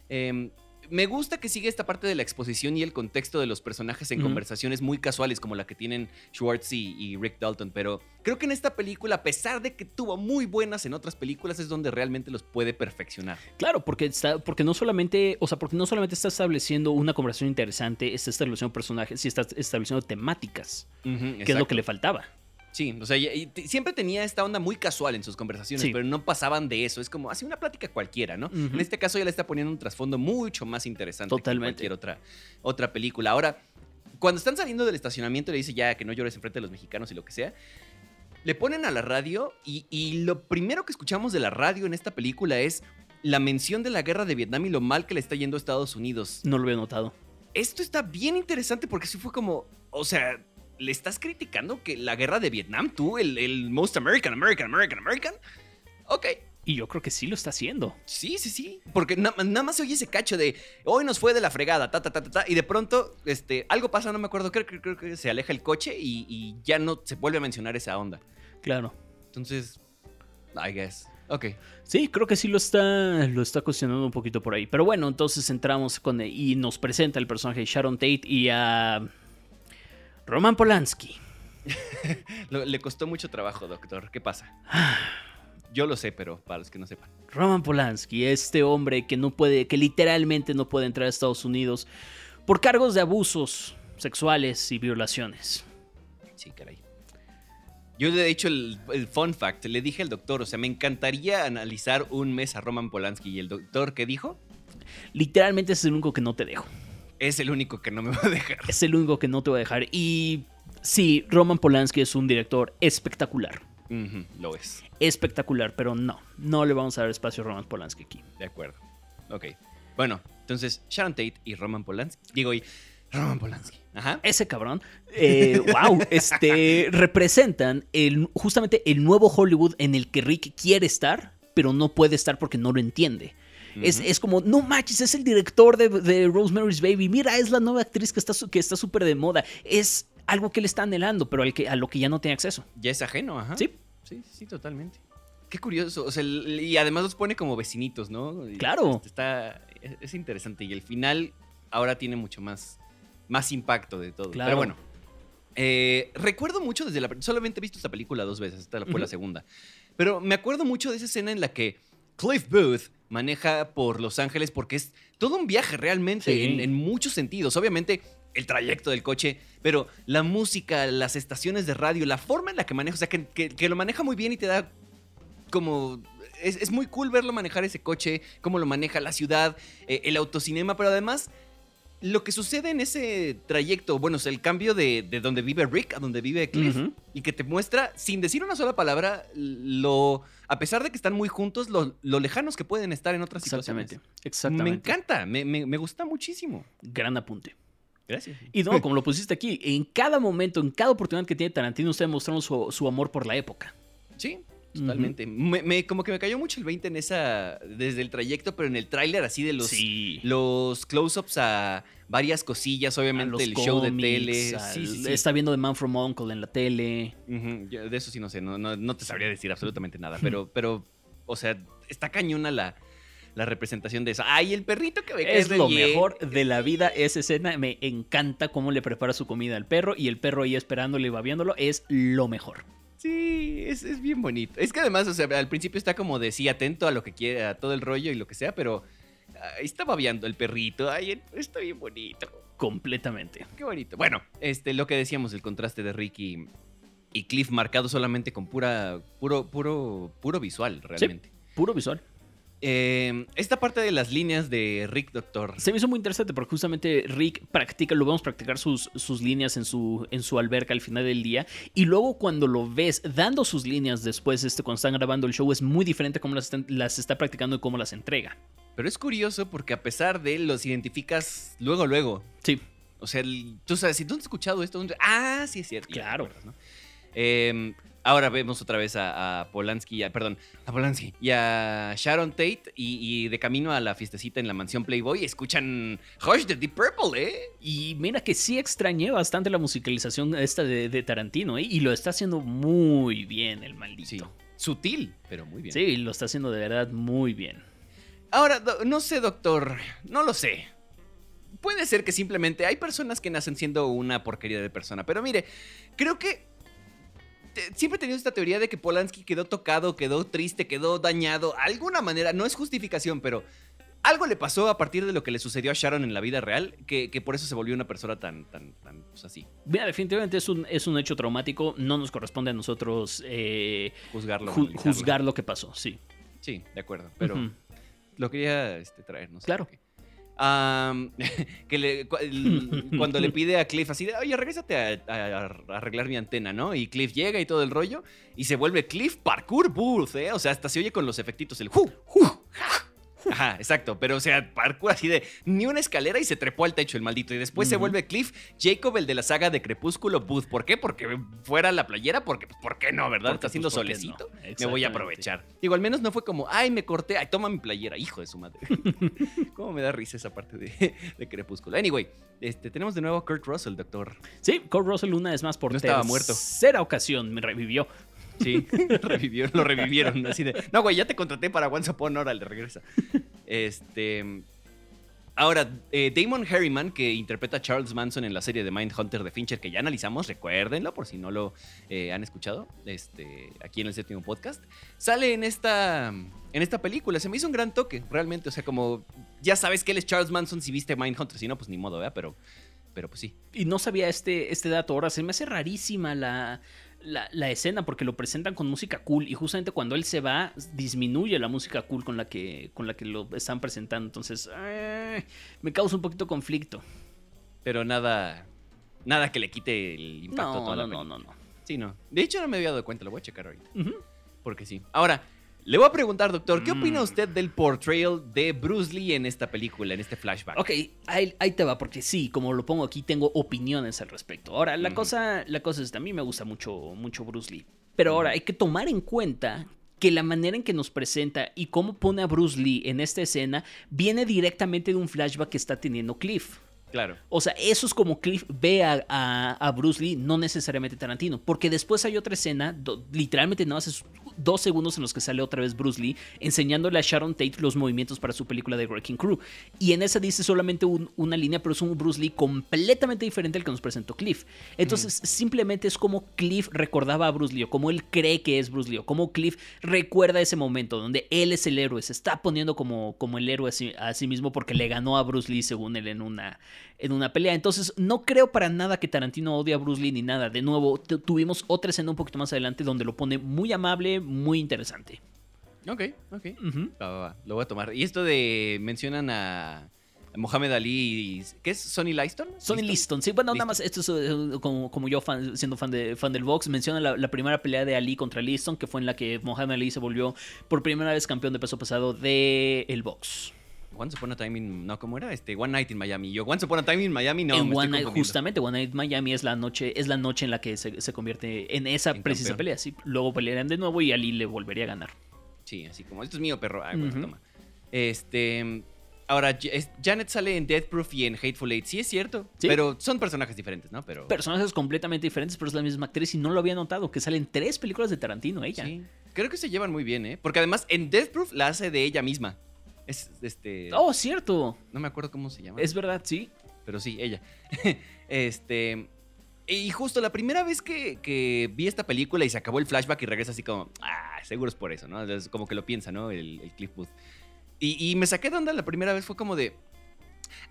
Em, me gusta que sigue esta parte de la exposición y el contexto de los personajes en conversaciones muy casuales como la que tienen Schwartz y, y Rick Dalton, pero creo que en esta película, a pesar de que tuvo muy buenas en otras películas, es donde realmente los puede perfeccionar. Claro, porque está, porque no solamente, o sea, porque no solamente está estableciendo una conversación interesante, está estableciendo personajes y está estableciendo temáticas, que es lo que le faltaba. Sí, o sea, y- siempre tenía esta onda muy casual en sus conversaciones, Sí. pero no pasaban de eso. Es como, hace una plática cualquiera, ¿no? En este caso ya le está poniendo un trasfondo mucho más interesante Totalmente. que cualquier otra, otra película. Ahora, cuando están saliendo del estacionamiento, le dice ya que no llores enfrente de los mexicanos y lo que sea. Le ponen a la radio y, y lo primero que escuchamos de la radio en esta película es la mención de la guerra de Vietnam y lo mal que le está yendo a Estados Unidos No lo había notado. esto está bien interesante porque sí fue como, o sea, ¿le estás criticando que la guerra de Vietnam, tú, el, el most American, American, American, American? Ok, Y yo creo que sí lo está haciendo. sí, sí, sí. Porque na- nada más se oye ese cacho de, hoy nos fue de la fregada, ta, ta, ta, ta, ta, y de pronto, este, algo pasa, no me acuerdo, creo, creo- creo que se aleja el coche y, y ya no se vuelve a mencionar esa onda. Claro. Entonces, I guess. Ok. Sí, creo que sí lo está, lo está cuestionando un poquito por ahí. Pero bueno, entonces entramos con y nos presenta el personaje de Sharon Tate y a Roman Polanski. Le costó mucho trabajo, doctor. ¿Qué pasa? Yo lo sé, pero para los que no sepan. Roman Polanski, este hombre que no puede, que literalmente no puede entrar a Estados Unidos por cargos de abusos sexuales y violaciones. Sí, caray. Yo he hecho el, el fun fact, le dije al doctor, o sea, me encantaría analizar un mes a Roman Polanski y el doctor que dijo Literalmente es el único que no te dejo. Es el único que no me va a dejar. Es el único que no te voy a dejar. Y sí, Roman Polanski es un director espectacular. Lo es, Espectacular, pero no, no le vamos a dar espacio a Roman Polanski aquí. de acuerdo. Ok. Bueno, entonces Sharon Tate y Roman Polanski. Digo, y Roman Polanski. Ajá. ese cabrón, eh, wow, este, representan el, justamente el nuevo Hollywood en el que Rick quiere estar, pero no puede estar porque no lo entiende. Es, es como, no manches, es el director de, de Rosemary's Baby. Mira, es la nueva actriz que está que está súper de moda. Es algo que él está anhelando, pero al que, a lo que ya no tiene acceso. Ya es ajeno, ajá. Sí. Sí, sí, totalmente. Qué curioso. O sea, y además los pone como vecinitos, ¿no? Claro. Está, es, es interesante. Y el final ahora tiene mucho más, más impacto de todo. Claro. Pero bueno. eh, recuerdo mucho desde la. Solamente he visto esta película dos veces. Esta fue la segunda. Pero me acuerdo mucho de esa escena en la que Cliff Booth maneja por Los Ángeles porque es todo un viaje realmente Sí. en, en muchos sentidos. Obviamente el trayecto del coche, pero la música, las estaciones de radio, la forma en la que maneja, o sea, que, que- que lo maneja muy bien y te da como... Es, es muy cool verlo manejar ese coche, cómo lo maneja la ciudad, eh, el autocinema, pero además lo que sucede en ese trayecto, bueno, o sea, el cambio de, de donde vive Rick a donde vive Cliff, y que te muestra, sin decir una sola palabra, lo, a pesar de que están muy juntos, lo, lo lejanos que pueden estar en otras situaciones. Exactamente. Exactamente. Me encanta, me, me- me gusta muchísimo. Gran apunte. Gracias. Y no, como lo pusiste aquí, en cada momento, en cada oportunidad que tiene Tarantino, está demostrando su, su amor por la época. Sí, totalmente. Me- me- como que me cayó mucho el 20 en esa, desde el trayecto, pero en el tráiler así de los, sí. los close-ups a varias cosillas, obviamente los el show de tele. al- Sí, sí, sí. Está viendo The Man from Uncle en la tele. Yo de eso sí no sé, no, no, no te sabría decir absolutamente nada, pero, pero, o sea, está cañona la, la representación de eso. ¡Ay, el perrito que me cae Es lo bien! mejor de la vida esa escena. Me encanta cómo le prepara su comida al perro y el perro ahí esperándole y babiándolo. Es lo mejor. Sí, es, es bien bonito. Es que además, o sea, al principio está como de sí, atento a lo que quiere, a todo el rollo y lo que sea, pero ahí está babeando el perrito. Ay, está bien bonito. Completamente. Qué bonito. Bueno, este, lo que decíamos, el contraste de Rick y, Cliff marcado solamente con pura, puro, puro, puro visual, realmente. Puro visual. Eh, esta parte de las líneas de Rick Doctor. Se me hizo muy interesante porque justamente Rick practica, lo vemos practicar sus, sus líneas en su, en su alberca al final del día. Y luego cuando lo ves dando sus líneas después, este, cuando están grabando el show, es muy diferente cómo las, están- las está practicando y cómo las entrega. Pero es curioso porque a pesar de los identificas luego, luego. Sí, O sea, el- tú sabes, si tú has escuchado esto, ah, sí es cierto. Claro. Eh, ahora vemos otra vez a, a Polanski, a- perdón, a Polanski y a Sharon Tate y, y de camino a la fiestecita en la mansión Playboy escuchan Hush de Deep Purple, ¿eh? Y mira que sí extrañé bastante la musicalización esta de, de Tarantino, ¿eh? Y lo está haciendo muy bien el maldito. Sí, sutil, pero muy bien. Sí, lo está haciendo de verdad muy bien. Ahora, no sé, doctor, no lo sé. Puede ser que simplemente hay personas que nacen siendo una porquería de persona, pero mire, creo que te- siempre he tenido esta teoría de que Polanski quedó tocado, quedó triste, quedó dañado, alguna manera, no es justificación, pero algo le pasó a partir de lo que le sucedió a Sharon en la vida real, que, que por eso se volvió una persona tan, tan, tan, pues así, Mira, definitivamente es un, es un hecho traumático. No nos corresponde a nosotros eh, juzgarlo. ju- juzgar lo que pasó, sí. Sí, de acuerdo, pero... Lo quería este, traer, no sé. Claro. Am, que le- cu- el- cuando le pide a Cliff así de, oye, regrésate a, a- a arreglar mi antena, ¿no? Y Cliff llega y todo el rollo, y se vuelve Cliff Parkour Booth, ¿eh? O sea, hasta se oye con los efectitos, el ¡ju! ¡ju! ja. Ajá, exacto, pero o sea, parkour así de ni una escalera y se trepó al techo el maldito. Y después se vuelve Cliff Jacob, el de la saga de Crepúsculo Booth. ¿Por qué? Porque fuera la playera, porque, pues, ¿por qué no, verdad? Porque, Está haciendo pues, ¿por qué solecito. no? Me voy a aprovechar. Digo, al menos no fue como, ay, me corté, ay, toma mi playera, hijo de su madre. ¿Cómo me da risa esa parte de, de Crepúsculo? Anyway, este, tenemos de nuevo a Kurt Russell, doctor. Sí, Kurt Russell una vez más por No estaba muerto. tercera ocasión me revivió. Sí, revivió, lo revivieron. Así de, no, güey, ya te contraté para Once Upon a le regresa. Este. Ahora, eh, Damon Harriman, que interpreta a Charles Manson en la serie de Mindhunter de Fincher, que ya analizamos, recuérdenlo por si no lo eh, han escuchado, este, aquí en el séptimo podcast, sale en esta, en esta película. Se me hizo un gran toque, realmente. O sea, como ya sabes que él es Charles Manson si viste Mindhunter, si no, pues ni modo, ¿verdad? Pero, pero pues sí. Y no sabía este, este dato. Ahora se me hace rarísima la, la, la escena porque lo presentan con música cool y justamente cuando él se va disminuye la música cool con la que, con la que lo están presentando. Entonces eh, me causa un poquito conflicto. Pero nada, nada que le quite el impacto a No, toda la no, no, no, no. Sí, no. De hecho, no me había dado cuenta, lo voy a checar ahorita. Porque sí. Ahora, Le voy a preguntar, doctor, ¿qué opina Mm. usted del portrayal de Bruce Lee en esta película, en este flashback? Ok, ahí, ahí te va, porque sí, como lo pongo aquí, tengo opiniones al respecto. Ahora, la, cosa, la cosa es, a mí me gusta mucho, mucho Bruce Lee. Pero ahora hay que tomar en cuenta que la manera en que nos presenta y cómo pone a Bruce Lee en esta escena viene directamente de un flashback que está teniendo Cliff. Claro. O sea, eso es como Cliff ve a, a- a Bruce Lee, no necesariamente Tarantino. Porque después hay otra escena, do- literalmente nada más es dos segundos en los que sale otra vez Bruce Lee enseñándole a Sharon Tate los movimientos para su película de Wrecking Crew. Y en esa dice solamente un- una línea, pero es un Bruce Lee completamente diferente al que nos presentó Cliff. Entonces, simplemente es como Cliff recordaba a Bruce Lee, o como él cree que es Bruce Lee, o como Cliff recuerda ese momento donde él es el héroe, se está poniendo como, como el héroe a sí, a sí mismo porque le ganó a Bruce Lee, según él, en una, en una pelea. Entonces, no creo para nada que Tarantino odie a Bruce Lee ni nada. De nuevo, tu- tuvimos otra escena un poquito más adelante donde lo pone muy amable, muy interesante. Ok, ok. Ujú. Va, va, va, Lo voy a tomar. Y esto de. Mencionan a. Mohamed Ali. y- ¿Qué es? ¿Sonny Liston? Sonny Liston, sí, bueno, nada más, esto es eh, como, como yo fan- siendo fan, de, fan del box, menciona la, la primera pelea de Ali contra Liston, que fue en la que Mohamed Ali se volvió por primera vez campeón de peso pesado del el box. Once Upon a Time in. No, ¿cómo era? Este, One Night in Miami. Yo, Once Upon a Time in Miami, no. en me One Night, justamente, One Night Miami es la noche, es la noche en la que se, se convierte en esa En precisa campeón. pelea, sí. Luego pelearán de nuevo y Ali le volvería a ganar. Sí, así como, esto es mío, perro. Ah, bueno, toma. Este. Ahora, Janet sale en Death Proof y en Hateful Eight. Sí, es cierto. Sí. Pero son personajes diferentes, ¿no? Pero. Personajes completamente diferentes, pero es la misma actriz y no lo había notado, que salen tres películas de Tarantino ella. Sí. Creo que se llevan muy bien, ¿eh? Porque además en Death Proof la hace de ella misma. Es este. Oh, cierto. No me acuerdo cómo se llama. Es verdad, sí. Pero sí, ella. este. Y justo la primera vez que, que vi esta película y se acabó el flashback y regresa así como, ah, seguro es por eso, ¿no? Es como que lo piensa, ¿no? El, el Cliff Booth. Y, y me saqué de onda la primera vez, fue como de,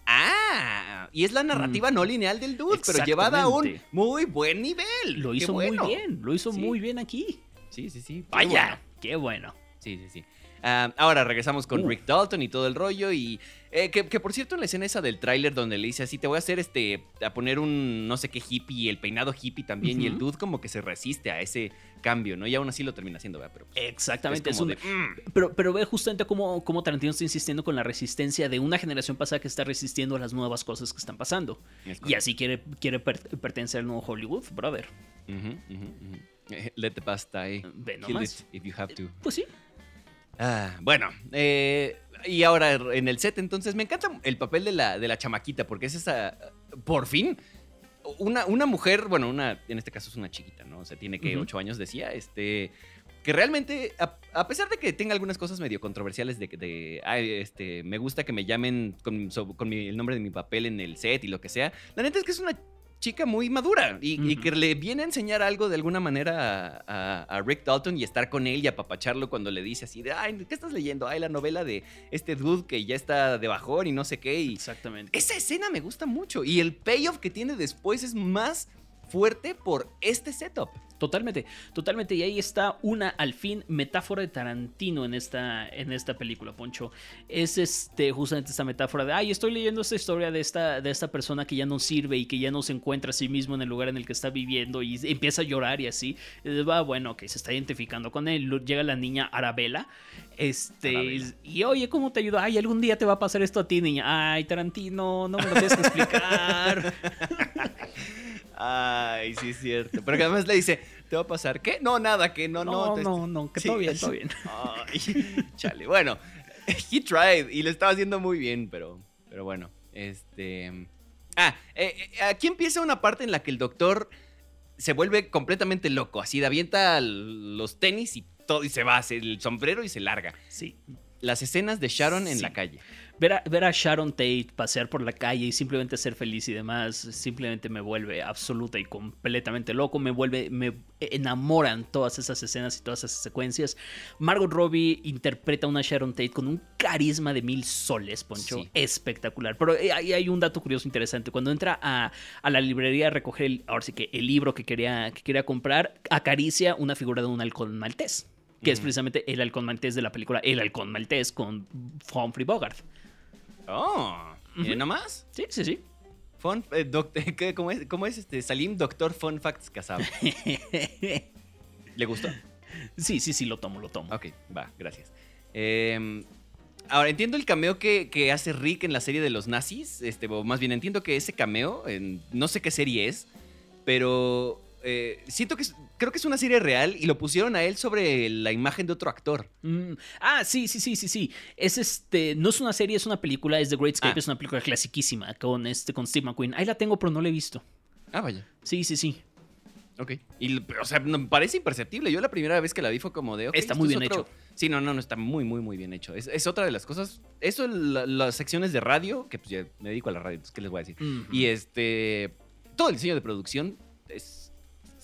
ah, y es la narrativa no lineal del dude, pero llevada a un Mm. Muy buen nivel. Lo hizo bueno. muy bien, lo hizo Sí. muy bien aquí. Sí, sí, sí. Qué Vaya, bueno. qué bueno. Sí, sí, sí. Ah, ahora regresamos con Uh. Rick Dalton y todo el rollo. Y eh, que, que, por cierto, en la escena esa del tráiler donde le dice así: Te voy a hacer este. A poner un no sé qué hippie, el peinado hippie también. Y el dude como que se resiste a ese cambio, ¿no? Y aún así lo termina haciendo, ¿verdad? Pero pues, Exactamente. es un- de, mm, pero, pero ve justamente cómo, cómo Tarantino está insistiendo con la resistencia de una generación pasada que está resistiendo a las nuevas cosas que están pasando. es Y así quiere, quiere per- pertenecer al nuevo Hollywood, brother. Eh, Let the past die. Ve Kill it if you have to. Pues sí. Ah, bueno, eh, y ahora en el set, entonces me encanta el papel de la, de la chamaquita, porque es esa, por fin, una, una mujer, bueno, una, en este caso es una chiquita, ¿no? O sea, tiene que Ujú. ocho años, decía, este, que realmente, a, a pesar de que tenga algunas cosas medio controversiales de, que- de ay, este, me gusta que me llamen con, so- con mi- el nombre de mi papel en el set y lo que sea, la neta es que es una chica muy madura y, que le viene a enseñar algo de alguna manera a, a- a Rick Dalton y estar con él y apapacharlo cuando le dice así de, ay, ¿qué estás leyendo? Ay, la novela de este dude que ya está de bajón y no sé qué. Y Exactamente. esa escena me gusta mucho y el payoff que tiene después es más fuerte por este setup. Totalmente, totalmente. Y ahí está una, al fin, metáfora de Tarantino en esta, en esta película, Poncho. Es este, justamente esta metáfora de, ay, estoy leyendo esta historia de esta, de esta persona que ya no sirve y que ya no se encuentra a sí mismo en el lugar en el que está viviendo y empieza a llorar y así. Y va, bueno, que se está identificando con él. Llega la niña Arabella. Este, Arabella. y oye, ¿cómo te ayuda? Ay, algún día te va a pasar esto a ti, niña. Ay, Tarantino, no me lo tienes que explicar. Ay, sí es cierto. Pero que además le dice, ¿te va a pasar qué? No, nada, que no, no. No, no, no, que todo bien, todo bien. Ay, chale. Bueno, he tried y lo estaba haciendo muy bien, pero, pero bueno, este... Ah, eh, eh, aquí empieza una parte en la que el doctor se vuelve completamente loco, así de avienta los tenis y todo y se va, hace el sombrero y se larga. Sí, Las escenas de Sharon en la calle. Ver a, ver a Sharon Tate pasear por la calle y simplemente ser feliz y demás, simplemente me vuelve absoluta y completamente loco. Me vuelve, me enamoran todas esas escenas y todas esas secuencias. Margot Robbie interpreta a una Sharon Tate con un carisma de mil soles, Poncho. Sí. Espectacular. Pero eh, ahí hay un dato curioso interesante. Cuando entra a, a la librería a recoger, el, ahora sí que el libro que quería, que quería comprar, acaricia una figura de un halcón maltés. Que es precisamente el halcón maltés de la película El halcón maltés con Humphrey Bogart. Oh, ¿y Ujú. nomás? Sí, sí, sí. Fun, eh, doc- ¿qué- ¿cómo, es, ¿Cómo es este? Salim Doctor Fun Facts Casab. ¿Le gustó? Sí, sí, sí, lo tomo, lo tomo. Ok, va, gracias. Em, ahora, entiendo el cameo que, que hace Rick en la serie de los nazis. Este, o más bien, entiendo que ese cameo, en- no sé qué serie es, pero eh, siento que es- creo que es una serie real y lo pusieron a él sobre la imagen de otro actor. Mm, ah, sí, sí, sí, sí, sí. Es este, no es una serie, es una película, es The Great Escape, Ah. es una película clasiquísima con este, con Steve McQueen. Ahí la tengo, pero no la he visto. Ah, vaya. Sí, sí, sí. Ok. Y, o sea, parece imperceptible. Yo la primera vez que la vi fue como de. ok, Está muy es bien otro- hecho. Sí, no, no, no, está muy, muy, muy bien hecho. Es, es otra de las cosas. Eso, la- las secciones de radio, que pues ya me dedico a la radio, entonces, ¿qué les voy a decir? Y este. Todo el diseño de producción es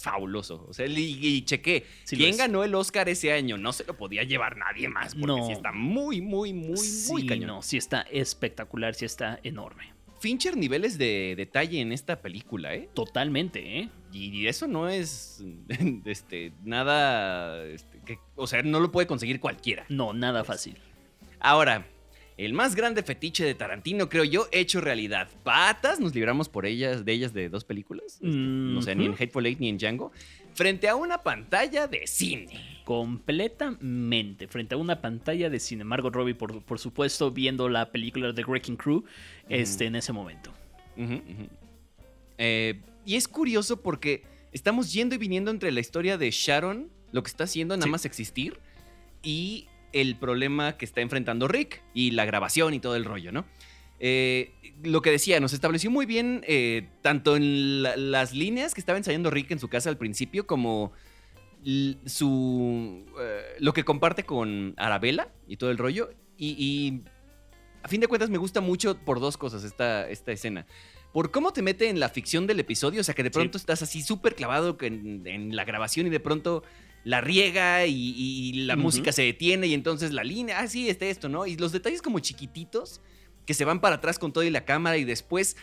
fabuloso. O sea, y, y chequé. Sí ¿Quién ganó el Oscar ese año? No se lo podía llevar nadie más. Porque No. sí está muy, muy, muy, muy cañón. no, sí está espectacular, sí está enorme. Fincher niveles de detalle en esta película, ¿eh? Totalmente, ¿eh? Y eso no es este, nada. este, que- o sea, no lo puede conseguir cualquiera. No, nada fácil. Ahora, el más grande fetiche de Tarantino, creo yo, hecho realidad. Patas, nos libramos por ellas, de ellas de dos películas. este, No sé, ni en. Hateful Eight ni en Django. Frente a una pantalla de cine. Completamente. Frente a una pantalla de cine. Margot Robbie, por, por supuesto, viendo la película de Wrecking Crew este, en ese momento. Eh, y es curioso porque estamos yendo y viniendo entre la historia de Sharon, lo que está haciendo nada Sí. más existir, y el problema que está enfrentando Rick y la grabación y todo el rollo, ¿no? Eh, lo que decía, nos estableció muy bien eh, tanto en la- las líneas que estaba ensayando Rick en su casa al principio como su eh, lo que comparte con Arabella y todo el rollo. Y, y a fin de cuentas me gusta mucho por dos cosas esta, esta escena. Por cómo te mete en la ficción del episodio, o sea que de pronto estás así súper clavado en la grabación y de pronto la riega y, y la música se detiene y entonces la línea, ah, sí, está esto, ¿no? Y los detalles como chiquititos que se van para atrás con todo y la cámara y después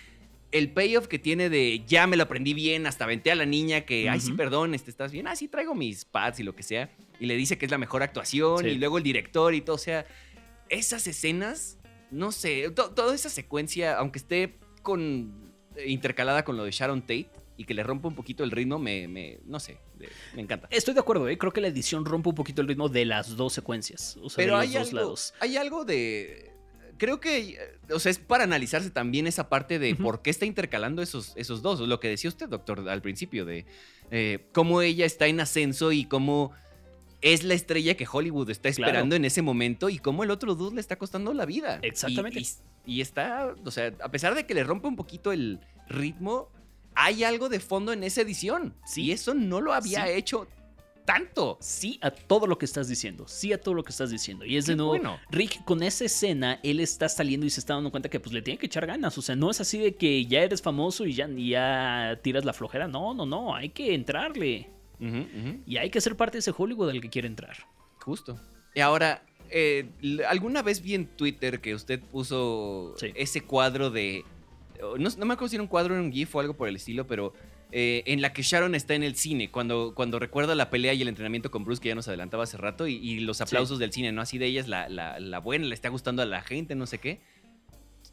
el payoff que tiene de ya me lo aprendí bien, hasta aventé a la niña que, ay, sí, perdón, este, estás bien, ah, sí, traigo mis pads y lo que sea, y le dice que es la mejor actuación Sí. y luego el director y todo, o sea, esas escenas, no sé, to- toda esa secuencia, aunque esté con eh, intercalada con lo de Sharon Tate y que le rompa un poquito el ritmo, me, me no sé, me encanta. Estoy de acuerdo, ¿eh? creo que la edición rompe un poquito el ritmo de las dos secuencias. O sea, Pero de hay los dos algo, lados. hay algo de... Creo que, eh, o sea, es para analizarse también esa parte de por qué está intercalando esos, esos dos. Lo que decía usted, doctor, al principio, de eh, cómo ella está en ascenso y cómo es la estrella que Hollywood está Claro. esperando en ese momento y cómo el otro dude le está costando la vida. Exactamente. Y, y- y está, o sea, a pesar de que le rompe un poquito el ritmo, hay algo de fondo en esa edición. Sí. Y eso no lo había Sí. hecho tanto. Sí a todo lo que estás diciendo, sí a todo lo que estás diciendo. Y es de nuevo, bueno. Rick, con esa escena, él está saliendo y se está dando cuenta que pues le tiene que echar ganas. O sea, no es así de que ya eres famoso y ya, ya tiras la flojera. No, no, no, hay que entrarle. Y hay que ser parte de ese Hollywood al que quiere entrar. Justo. Y ahora, eh, alguna vez vi en Twitter que usted puso Sí. ese cuadro de. No, no me acuerdo si era un cuadro o un GIF o algo por el estilo, pero eh, en la que Sharon está en el cine, cuando, cuando recuerda la pelea y el entrenamiento con Bruce, que ya nos adelantaba hace rato, y, y los aplausos del cine, ¿no? Así de ella es la, la- la buena, le está gustando a la gente, no sé qué.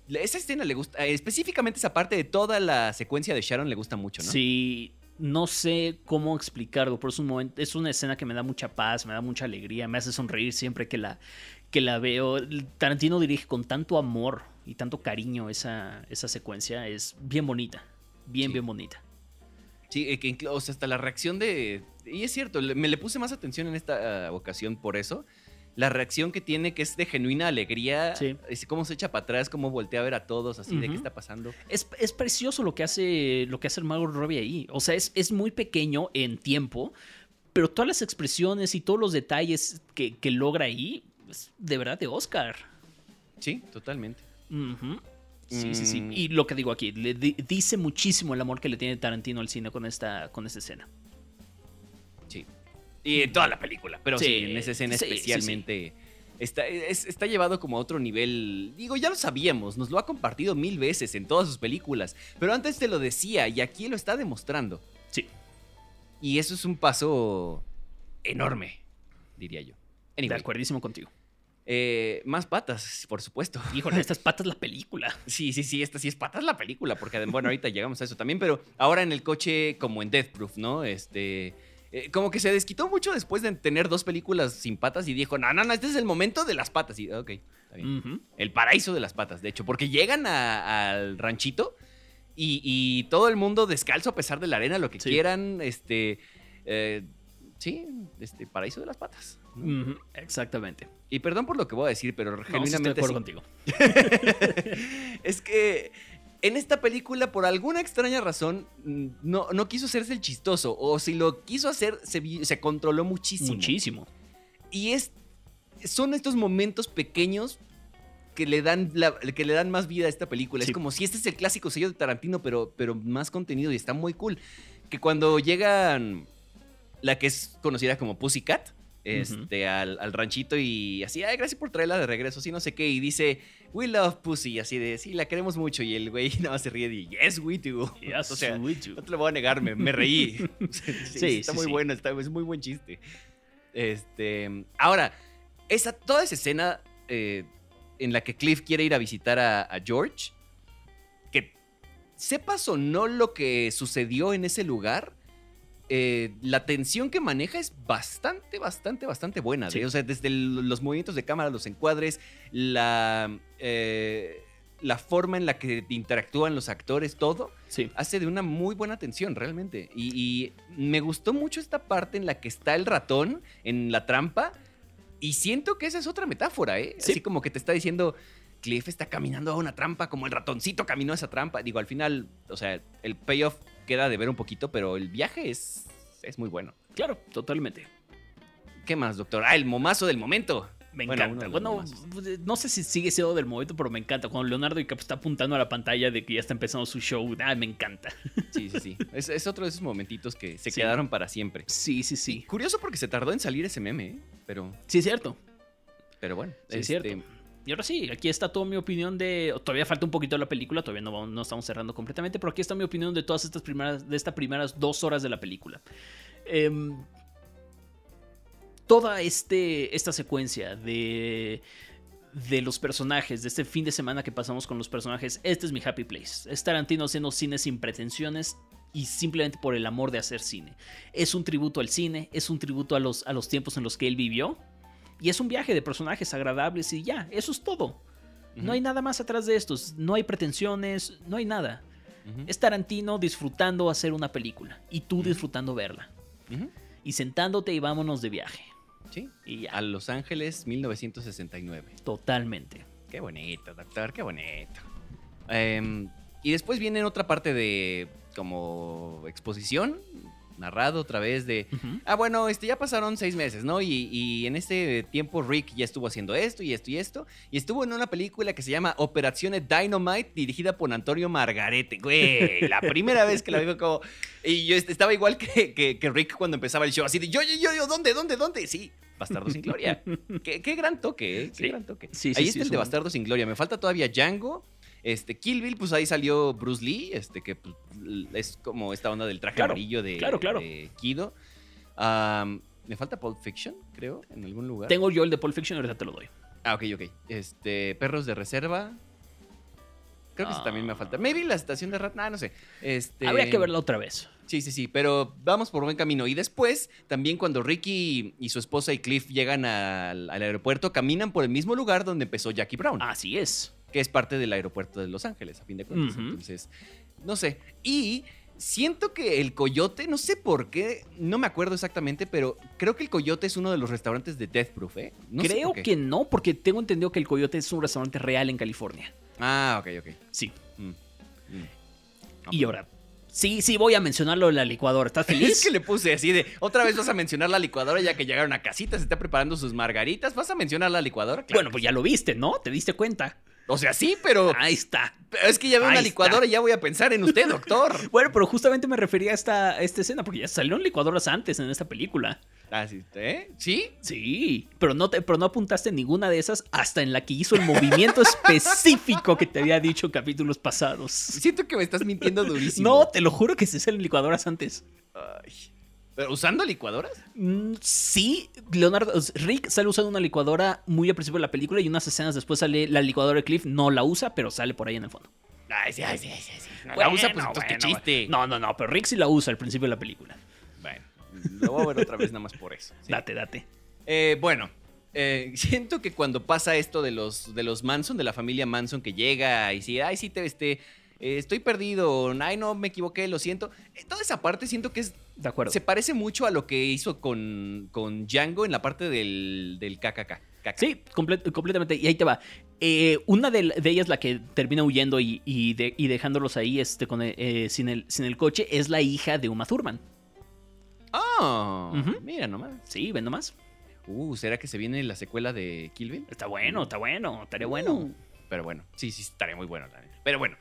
Esa escena le gusta, específicamente esa parte de toda la secuencia de Sharon le gusta mucho, ¿no? Sí, no sé cómo explicarlo, pero es un momento, es una escena que me da mucha paz, me da mucha alegría, me hace sonreír siempre que la, que la veo. Tarantino dirige con tanto amor y tanto cariño esa, esa secuencia, es bien bonita, bien, Sí. bien bonita. Sí, eh, que o sea, hasta la reacción de... Y es cierto, me le puse más atención en esta ah, ocasión por eso. La reacción que tiene, que es de genuina alegría, Sí. es cómo se echa para atrás, cómo voltea a ver a todos, así de qué está pasando. Es, es precioso lo que hace lo que hace Margot Robbie ahí. O sea, es, es muy pequeño en tiempo, pero todas las expresiones y todos los detalles que, que logra ahí, es de verdad de Oscar. Sí, totalmente. Sí, sí, sí. Mm. Y lo que digo aquí, le di- dice muchísimo el amor que le tiene Tarantino al cine con esta, con esta escena. Sí. Y en toda la película, pero sí, Sí, en esa escena sí, sí, sí. especialmente... Está, es- está llevado como a otro nivel. Digo, ya lo sabíamos, nos lo ha compartido mil veces en todas sus películas, pero antes te lo decía y aquí lo está demostrando. Sí. Y eso es un paso enorme, diría yo. De Anyway, acuerdísimo contigo. Eh, más patas, por supuesto. Híjole, estas patas la película. Sí, sí, sí, esta sí es patas la película, porque bueno, ahorita llegamos a eso también, pero ahora en el coche como en Death Proof, ¿no? Este, eh, como que se desquitó mucho después de tener dos películas sin patas y dijo, no, no, no, este es el momento de las patas. Y, ok, está bien. El paraíso de las patas, de hecho, porque llegan a- al ranchito y, y todo el mundo descalzo a pesar de la arena, lo que Sí. quieran, este, eh, sí, este, paraíso de las patas. Exactamente. Y perdón por lo que voy a decir, pero No, sí estoy de genuinamente acuerdo sí. contigo. es que en esta película, por alguna extraña razón, mm, no, no quiso hacerse el chistoso. O si lo quiso hacer, se, se controló muchísimo. Muchísimo. Y es, son estos momentos pequeños que le dan, la- que le dan más vida a esta película. Sí. Es como si este es el clásico sello de Tarantino, pero, pero más contenido y está muy cool. Que cuando llegan la que es conocida como Pussycat, este, al, al ranchito y así, ay, gracias por traerla de regreso, sí, no sé qué, y dice, we love Pussy, y así de, sí, la queremos mucho, y el güey nada más se ríe y, yes, we do. Yes, o sea, we do. no te lo voy a negar, me, me reí. sí, Sí, está sí, muy sí. bueno, está, es muy buen chiste. Este, ahora, esa, toda esa escena eh, en la que Cliff quiere ir a visitar a, a George, que sepas o no lo que sucedió en ese lugar, eh, la tensión que maneja es bastante, bastante, bastante buena. Sí. O sea, desde el- los movimientos de cámara, los encuadres, la, eh, la forma en la que interactúan los actores, todo Sí. hace de una muy buena atención, realmente. Y, y me gustó mucho esta parte en la que está el ratón en la trampa. Y siento que esa es otra metáfora, ¿eh? Sí. Así como que te está diciendo, Cliff está caminando a una trampa como el ratoncito caminó a esa trampa. Digo, al final, o sea, el payoff queda de ver un poquito, pero el viaje es, es muy bueno. Claro, totalmente. ¿Qué más, doctor? Ah, el momazo del momento. Me Bueno, encanta. Bueno, pues, no sé si sigue siendo del momento, pero me encanta. Cuando Leonardo DiCaprio está apuntando a la pantalla de que ya está empezando su show, ah, me encanta. Sí, sí, sí. Es, es otro de esos momentitos que se Sí. quedaron para siempre. Sí, sí, Y sí. curioso porque se tardó en salir ese meme, ¿eh? Pero, Sí, es cierto. pero bueno. Sí, es este, cierto. Y ahora sí, aquí está toda mi opinión de. Todavía falta un poquito de la película, todavía no, estamos cerrando completamente, pero aquí está mi opinión de todas estas primeras, de estas primeras dos horas de la película. Em, toda este, esta secuencia de, de los personajes, de este fin de semana que pasamos con los personajes, este es mi happy place. Es Tarantino haciendo cine sin pretensiones y simplemente por el amor de hacer cine. Es un tributo al cine, es un tributo a los, a los tiempos en los que él vivió. Y es un viaje de personajes agradables y ya, eso es todo. No hay nada más atrás de estos, no hay pretensiones, no hay nada. Es Tarantino disfrutando hacer una película y tú disfrutando verla. Y sentándote y vámonos de viaje. Sí. Y ya, A Los Ángeles, 1969. totalmente. Qué bonito, doctor, qué bonito. Em, y después viene otra parte de como exposición, narrado otra vez de... Ah, bueno, este, ya pasaron seis meses, ¿no? Y, y en este tiempo Rick ya estuvo haciendo esto y esto y esto. Y estuvo en una película que se llama Operaciones Dynamite, dirigida por Antonio Margarete. Güey, la primera vez que la veo como... Y yo est- estaba igual que, que- que Rick cuando empezaba el show, así de, yo, yo, yo, yo, ¿dónde, dónde, dónde? Sí, Bastardo sin Gloria. qué, qué gran toque, ¿eh? Qué Sí. gran toque. Sí, sí, Ahí está es el de un- Bastardo sin Gloria. Me falta todavía Django. Este, Kill Bill, pues ahí salió Bruce Lee, este, que pues, es como esta onda del traje Claro, amarillo de, claro, claro. de Kido. Me falta Pulp Fiction, creo, en algún lugar. Tengo yo el de Pulp Fiction, ahorita te lo doy. Ah, ok, ok. Este, Perros de Reserva. Creo que también me Ah. falta. Maybe la estación de Rat. Ah, no sé. Este, Habría que verla otra vez. Sí, sí, sí, pero vamos por buen camino. Y después, también cuando Ricky y su esposa y Cliff llegan al, al aeropuerto, caminan por el mismo lugar donde empezó Jackie Brown, Así es. Que es parte del aeropuerto de Los Ángeles, a fin de cuentas. Entonces, no sé. Y siento que el Coyote, no sé por qué, no me acuerdo exactamente, pero creo que el Coyote es uno de los restaurantes de Death Proof, ¿eh? No Creo que no, porque tengo entendido que el Coyote es un restaurante real en California. Ah, ok, ok. Sí. Mm, mm. Y ahora, sí, sí, voy a mencionarlo de la licuadora. ¿Estás feliz? Es que le puse así de, otra vez vas a mencionar la licuadora ya que llegaron a casita, se está preparando sus margaritas, ¿vas a mencionar la licuadora? Claro bueno, pues ya lo viste, ¿no? ¿Te diste cuenta? O sea, sí, pero, Ahí está. pero es que ya veo Ahí una está. licuadora y ya voy a pensar en usted, doctor. Bueno, pero justamente me refería a esta, a esta escena, porque ya salieron licuadoras antes en esta película. Ah, sí, ¿eh? ¿Sí? Sí, pero no, te, pero no apuntaste ninguna de esas hasta en la que hizo el movimiento específico que te había dicho en capítulos pasados. Siento que me estás mintiendo durísimo. No, te lo juro que se hacen licuadoras antes. Ay. ¿Pero usando licuadoras? Mm, sí, Leonardo, Rick sale usando una licuadora muy al principio de la película y unas escenas después sale la licuadora de Cliff, no la usa, pero sale por ahí en el fondo. Ay, sí, ay, sí, sí, sí. No la usa, pues Bueno, entonces qué bueno, chiste. No, no, no, pero Rick sí la usa al principio de la película. Bueno, Lo voy a ver otra vez nada más por eso. sí. Date, date. Eh, bueno, eh, siento que cuando pasa esto de los, de los Manson, de la familia Manson, que llega y dice, ay, sí, te, este, eh, estoy perdido, ay, no, me equivoqué, lo siento. Eh, toda esa parte siento que es, De acuerdo. se parece mucho a lo que hizo con, con Django en la parte del, del KKK. Caca. Sí, comple- completamente. Y ahí te va. Eh, una de, de ellas, la que termina huyendo y, y de- y dejándolos ahí este, con, el- eh, sin, el, sin el coche, es la hija de Uma Thurman. Ah, Ujú. mira nomás. Sí, ven nomás. Uh, ¿será que se viene la secuela de Kill Bill? Está bueno, está bueno, estaría bueno. Uh, pero bueno, sí, sí, estaría muy bueno. neta. Pero bueno,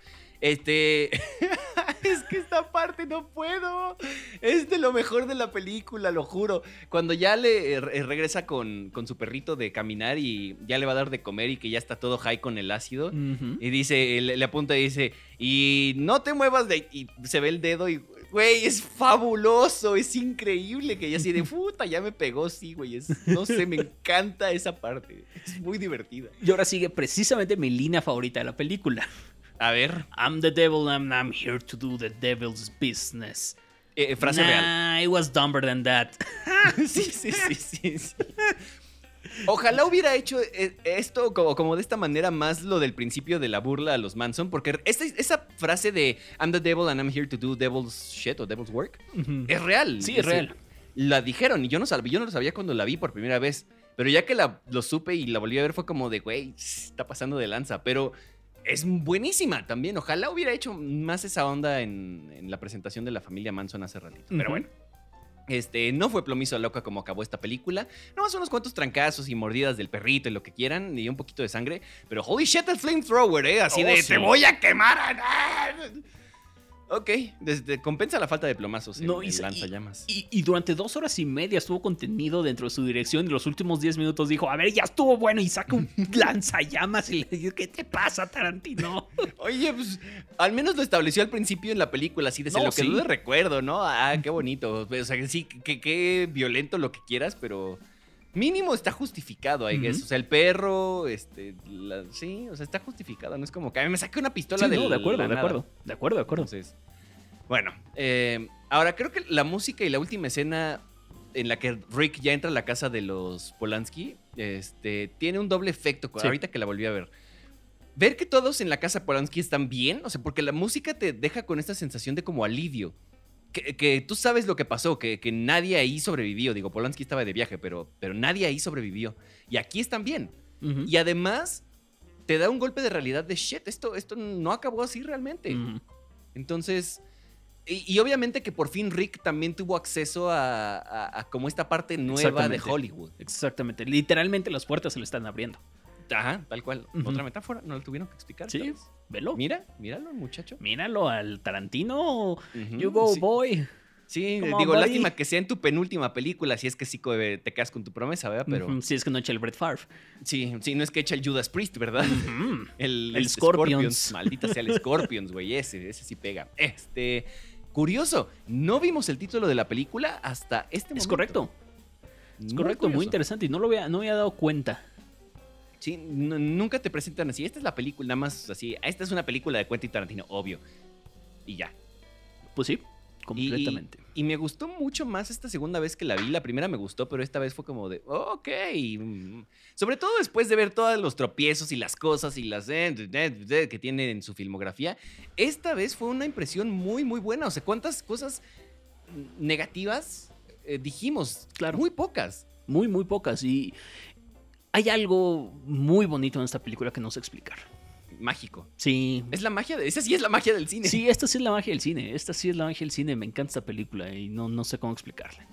este. es que esta parte no puedo. Es de lo mejor de la película, lo juro. Cuando ya le eh, re- regresa con, con su perrito de caminar y ya le va a dar de comer y que ya está todo high con el ácido. Y dice, le, le apunta y dice, y no te muevas de ahí". Y se ve el dedo y, güey, es fabuloso, es increíble que ya así de puta, ya me pegó, sí, güey. Es, no sé, me encanta esa parte. Es muy divertida. Y ahora sigue precisamente mi línea favorita de la película. A ver, I'm the devil and I'm here to do the devil's business. eh, frase real. nah, it was dumber than that. sí, sí, sí, sí, sí. Ojalá hubiera hecho eh, esto como, como de esta manera más lo del principio de la burla a los Manson, porque esa, esa frase de I'm the devil and I'm here to do devil's shit o devil's work es real. Sí, es real. La dijeron y yo no, sab- yo no lo sabía cuando la vi por primera vez, pero ya que la, lo supe y la volví a ver fue como de, güey, está pasando de lanza, pero es buenísima también. Ojalá hubiera hecho más esa onda en, en la presentación de la familia Manson hace ratito. Pero bueno. Este, no fue plomizo a loca como acabó esta película. Nomás unos cuantos trancazos y mordidas del perrito y lo que quieran, y un poquito de sangre. Pero holy shit, el flamethrower, ¿eh? Así Oh, de, sí. te voy a quemar. ah". Ok, desde, compensa la falta de plomazos en, No, y en lanzallamas. Y, y durante dos horas y media estuvo contenido dentro de su dirección y los últimos diez minutos dijo, a ver, ya estuvo bueno y saca un lanzallamas y le digo, ¿qué te pasa, Tarantino? Oye, pues al menos lo estableció al principio en la película, así de No, lo que sí. de recuerdo, ¿no? Ah, qué bonito. O sea, que sí, que, que violento lo que quieras, pero mínimo está justificado, I guess. Ujú. O sea, el perro, este, la- sí, o sea, está justificado. No es como que a mí me saqué una pistola Sí, de no, de acuerdo, la de nada. acuerdo, de acuerdo, de acuerdo. Entonces, bueno, eh, ahora creo que la música y la última escena en la que Rick ya entra a la casa de los Polanski, este, tiene un doble efecto. Sí. Ahorita que la volví a ver. Ver que todos en la casa Polanski están bien, o sea, porque la música te deja con esta sensación de como alivio. Que, que tú sabes lo que pasó, que, que nadie ahí sobrevivió. Digo, Polanski estaba de viaje, pero, pero nadie ahí sobrevivió. Y aquí están bien. Y además, te da un golpe de realidad de shit, esto, esto no acabó así realmente. Entonces, y, y obviamente que por fin Rick también tuvo acceso a, a- a como esta parte nueva de. Hollywood. Exactamente, literalmente las puertas se le están abriendo. Ajá, tal cual. Otra metáfora, no lo tuvieron que explicar. Sí, ¿sabes? velo. Mira, míralo, muchacho. Míralo al Tarantino. Ujú, You go, sí. boy. Sí, Come digo, lástima que sea en tu penúltima película, si es que sí eh, te quedas con tu promesa, ¿verdad? Pero Ujú, Si es que no echa el Brett Favre. sí, sí, no es que echa el Judas Priest, ¿verdad? El, El Scorpions. Maldita sea el Scorpions, güey. Ese, ese sí pega. Este. Curioso, no vimos el título de la película hasta este momento. Es correcto, es Muy correcto, muy interesante y no lo había, no había dado cuenta. Sí, nunca te presentan así. Esta es la película, nada más así. Esta es una película de Quentin Tarantino, obvio. Y ya. Pues sí, completamente. Y, me gustó mucho más esta segunda vez que la vi. La primera me gustó, pero esta vez fue como de, "Oh, ok. mm". Sobre todo después de ver todos los tropiezos y las cosas y las eh, que tiene en su filmografía. Esta vez fue una impresión muy, muy buena. O sea, ¿cuántas cosas negativas eh, dijimos? Claro. Muy pocas. Muy, muy pocas. Y hay algo muy bonito en esta película que no sé explicar. Mágico. Sí. Es la magia de. Esa sí es la magia del cine. Sí, esta sí es la magia del cine. Esta sí es la magia del cine. Me encanta esta película y no, no sé cómo explicarle.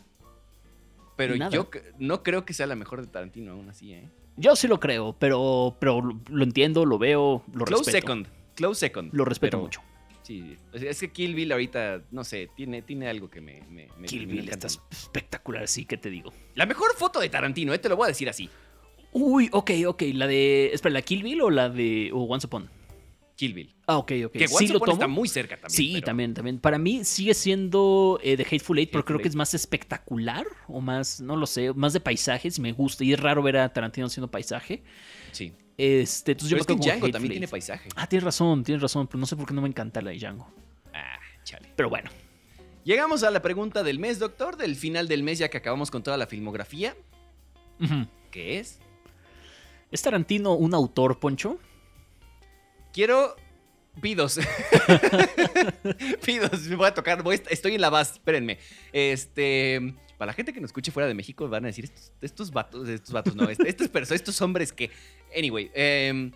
Pero Nada. yo no creo que sea la mejor de Tarantino aún así, ¿eh? Yo sí lo creo, pero, pero lo entiendo, lo veo, lo Close respeto. second. Close second. Lo respeto pero mucho. Sí. Es- Es que Kill Bill ahorita, no sé, tiene, tiene algo que me. me, Kill me Bill está espectacular, sí, ¿qué te digo? La mejor foto de Tarantino, ¿eh? Te lo voy a decir así. Uy, ok, ok. La de. Espera, ¿la Kill Bill o la de. o Once Upon? Kill Bill. Ah, ok, ok. Que sí Once lo Upon tomo. está muy cerca también. sí, pero- también, también. Para mí sigue siendo eh, The Hateful Eight, pero creo que es más espectacular o más, no lo sé, más de paisajes. Me gusta. Y es raro ver a Tarantino haciendo paisaje. Sí. Este, entonces yo Pero me es que Django también tiene paisaje. Ah, tienes razón, tienes razón, pero no sé por qué no me encanta la de Django. Ah, chale. Pero bueno, Llegamos a la pregunta del mes, doctor, del final del mes, ya que acabamos con toda la filmografía. ¿Qué es? ¿Es Tarantino un autor, Poncho? Quiero. Pidos. Pidos, me voy a tocar. estoy en la base, espérenme. Este. Para la gente que nos escuche fuera de México, van a decir: estos, estos vatos, estos vatos, no, est- estas personas, estos hombres que. Anyway, em,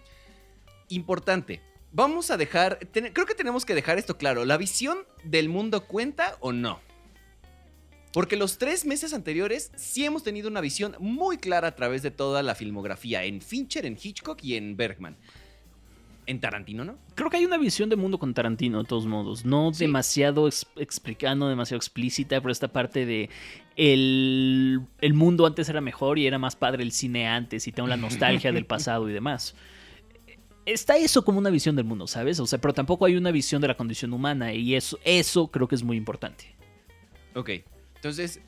importante. Vamos a dejar. creo que tenemos que dejar esto claro. ¿La visión del mundo cuenta o no? Porque los tres meses anteriores sí hemos tenido una visión muy clara a través de toda la filmografía en Fincher, en Hitchcock y en Bergman. En Tarantino, ¿no? Creo que hay una visión de mundo con Tarantino, de todos modos. No Sí. demasiado ex- explicando, demasiado explícita, pero esta parte de el, el mundo antes era mejor y era más padre el cine antes y tengo la nostalgia del pasado y demás. Está eso como una visión del mundo, ¿sabes? O sea, pero tampoco hay una visión de la condición humana y eso, eso creo que es muy importante. Ok. Entonces,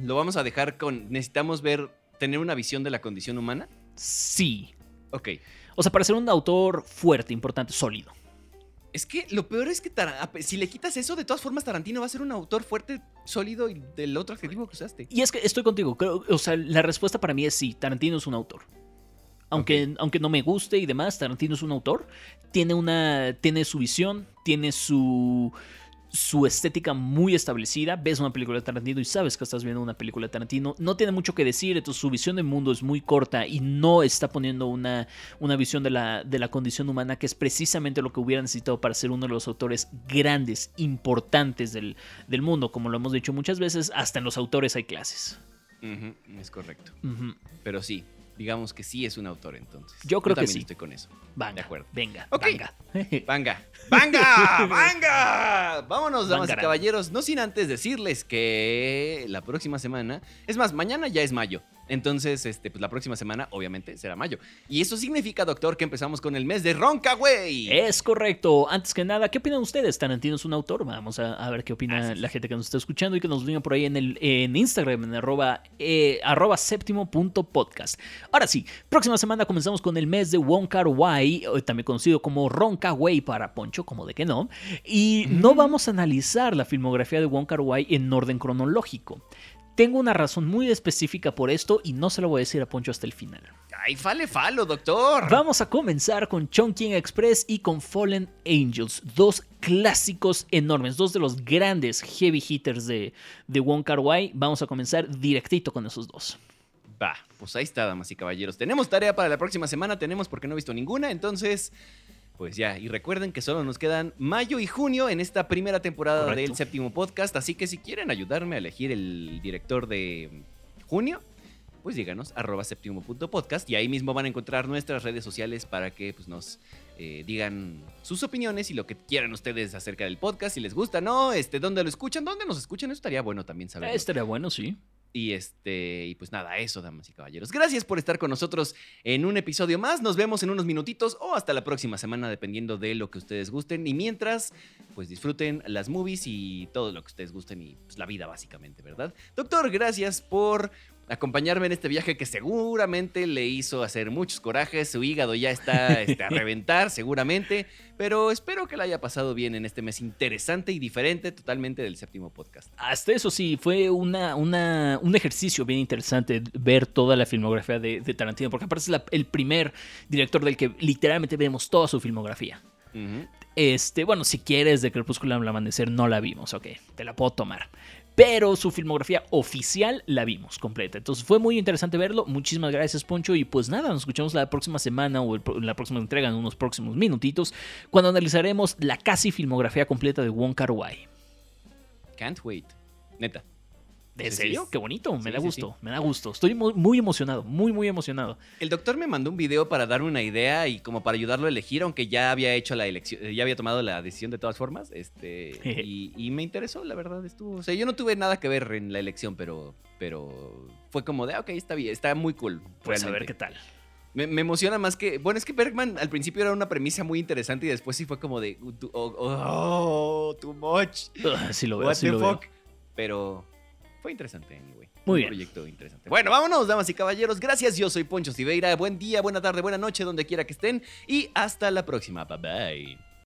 lo vamos a dejar con. Necesitamos ver. Tener una visión de la condición humana. Sí. Ok. O sea, para ser un autor fuerte, importante, sólido. Es que lo peor es que si le quitas eso, de todas formas, Tarantino va a ser un autor fuerte, sólido y del otro adjetivo que usaste. Y es que estoy contigo. creo- o sea, la respuesta para mí es sí. Tarantino es un autor. Aunque, aunque no me guste y demás, Tarantino es un autor. Tiene una. Tiene su visión. Tiene su. Su estética muy establecida. Ves una película de Tarantino y sabes que estás viendo una película de Tarantino. No tiene mucho que decir. Entonces su visión del mundo es muy corta. Y no está poniendo una, una visión de la, de la condición humana. Que es precisamente lo que hubiera necesitado para ser uno de los autores grandes, importantes del, del mundo. Como lo hemos dicho muchas veces, hasta en los autores hay clases. Es correcto. Pero sí, digamos que sí es un autor entonces. Yo creo que también sí. estoy con eso. Venga, De acuerdo. venga, Ok. venga. ¡Vanga! ¡Vanga! ¡Vanga! Vámonos, damas y caballeros. No sin antes decirles que la próxima semana. Es más, mañana ya es mayo. Entonces, este, pues la próxima semana, obviamente, será mayo. Y eso significa, doctor, que empezamos con el mes de Roncaway. Es correcto. Antes que nada, ¿qué opinan ustedes? ¿Tarantino es un autor? Vamos a, a ver qué opina la gente que nos está escuchando y que nos diga por ahí en, el, en Instagram, en arroba, eh, arroba séptimo punto podcast. Ahora sí, próxima semana comenzamos con el mes de Wong Kar Wai, o también conocido como Ronca Wai para Poncho, como de que no. Y no vamos a analizar la filmografía de Wong Kar Wai en orden cronológico. Tengo una razón muy específica por esto y no se lo voy a decir a Poncho hasta el final. ¡Ay, fale falo, doctor! Vamos a comenzar con Chongqing Express y con Fallen Angels, dos clásicos enormes, dos de los grandes heavy hitters de, de Wong Kar Wai. Vamos a comenzar directito con esos dos. Va, pues ahí está, damas y caballeros. Tenemos tarea para la próxima semana, tenemos porque no he visto ninguna, entonces, pues ya. Y recuerden que solo nos quedan mayo y junio en esta primera temporada Correcto. del séptimo podcast, así que si quieren ayudarme a elegir el director de junio, pues díganos, arroba séptimo.podcast y ahí mismo van a encontrar nuestras redes sociales para que pues, nos eh, digan sus opiniones y lo que quieran ustedes acerca del podcast, si les gusta, ¿no? Este, ¿Dónde lo escuchan? ¿Dónde nos escuchan? Eso estaría bueno también saberlo. Estaría bueno, sí. Y este, y pues nada, eso, damas y caballeros. Gracias por estar con nosotros en un episodio más. Nos vemos en unos minutitos o hasta la próxima semana, dependiendo de lo que ustedes gusten. Y mientras, pues disfruten las movies y todo lo que ustedes gusten y pues la vida, básicamente, ¿verdad? Doctor, gracias por acompañarme en este viaje que seguramente le hizo hacer muchos corajes. Su hígado ya está este, a reventar, seguramente. Pero espero que la haya pasado bien en este mes interesante y diferente totalmente del séptimo podcast. Hasta eso sí, fue una, una- un ejercicio bien interesante ver toda la filmografía de, de Tarantino, porque aparte es la- el primer director del que literalmente vemos toda su filmografía. Este, bueno, si quieres de Crepúsculo al Amanecer, no la vimos, ok, te la puedo tomar. Pero su filmografía oficial la vimos completa. Entonces fue muy interesante verlo. Muchísimas gracias, Poncho. Y pues nada, nos escuchamos la próxima semana o la próxima entrega en unos próximos minutitos, cuando analizaremos la casi filmografía completa de Wong Kar Wai. Can't wait. Neta. ¿De Sí, sí, serio? Qué bonito, me sí, da sí, gusto, me da gusto. Estoy muy, muy emocionado, muy, muy emocionado. El doctor me mandó un video para darme una idea y como para ayudarlo a elegir, aunque ya había hecho la elección, eh, ya había tomado la decisión de todas formas, este, y, y me interesó, la verdad, estuvo, o sea, yo no tuve nada que ver en la elección, pero, pero fue como de, ah, ok, está bien, está muy cool. Pues a ver qué tal. Me, me emociona más que, bueno, es que Bergman al principio era una premisa muy interesante y después sí fue como de, uh, oh, oh, too much. Ugh, sí lo veo, What sí the lo veo. fuck. Pero fue interesante, anyway. Muy Un bien. proyecto interesante. Bueno, vámonos, damas y caballeros. Gracias, yo soy Poncho Siveira. Buen día, buena tarde, buena noche, donde quiera que estén. Y hasta la próxima. Bye bye.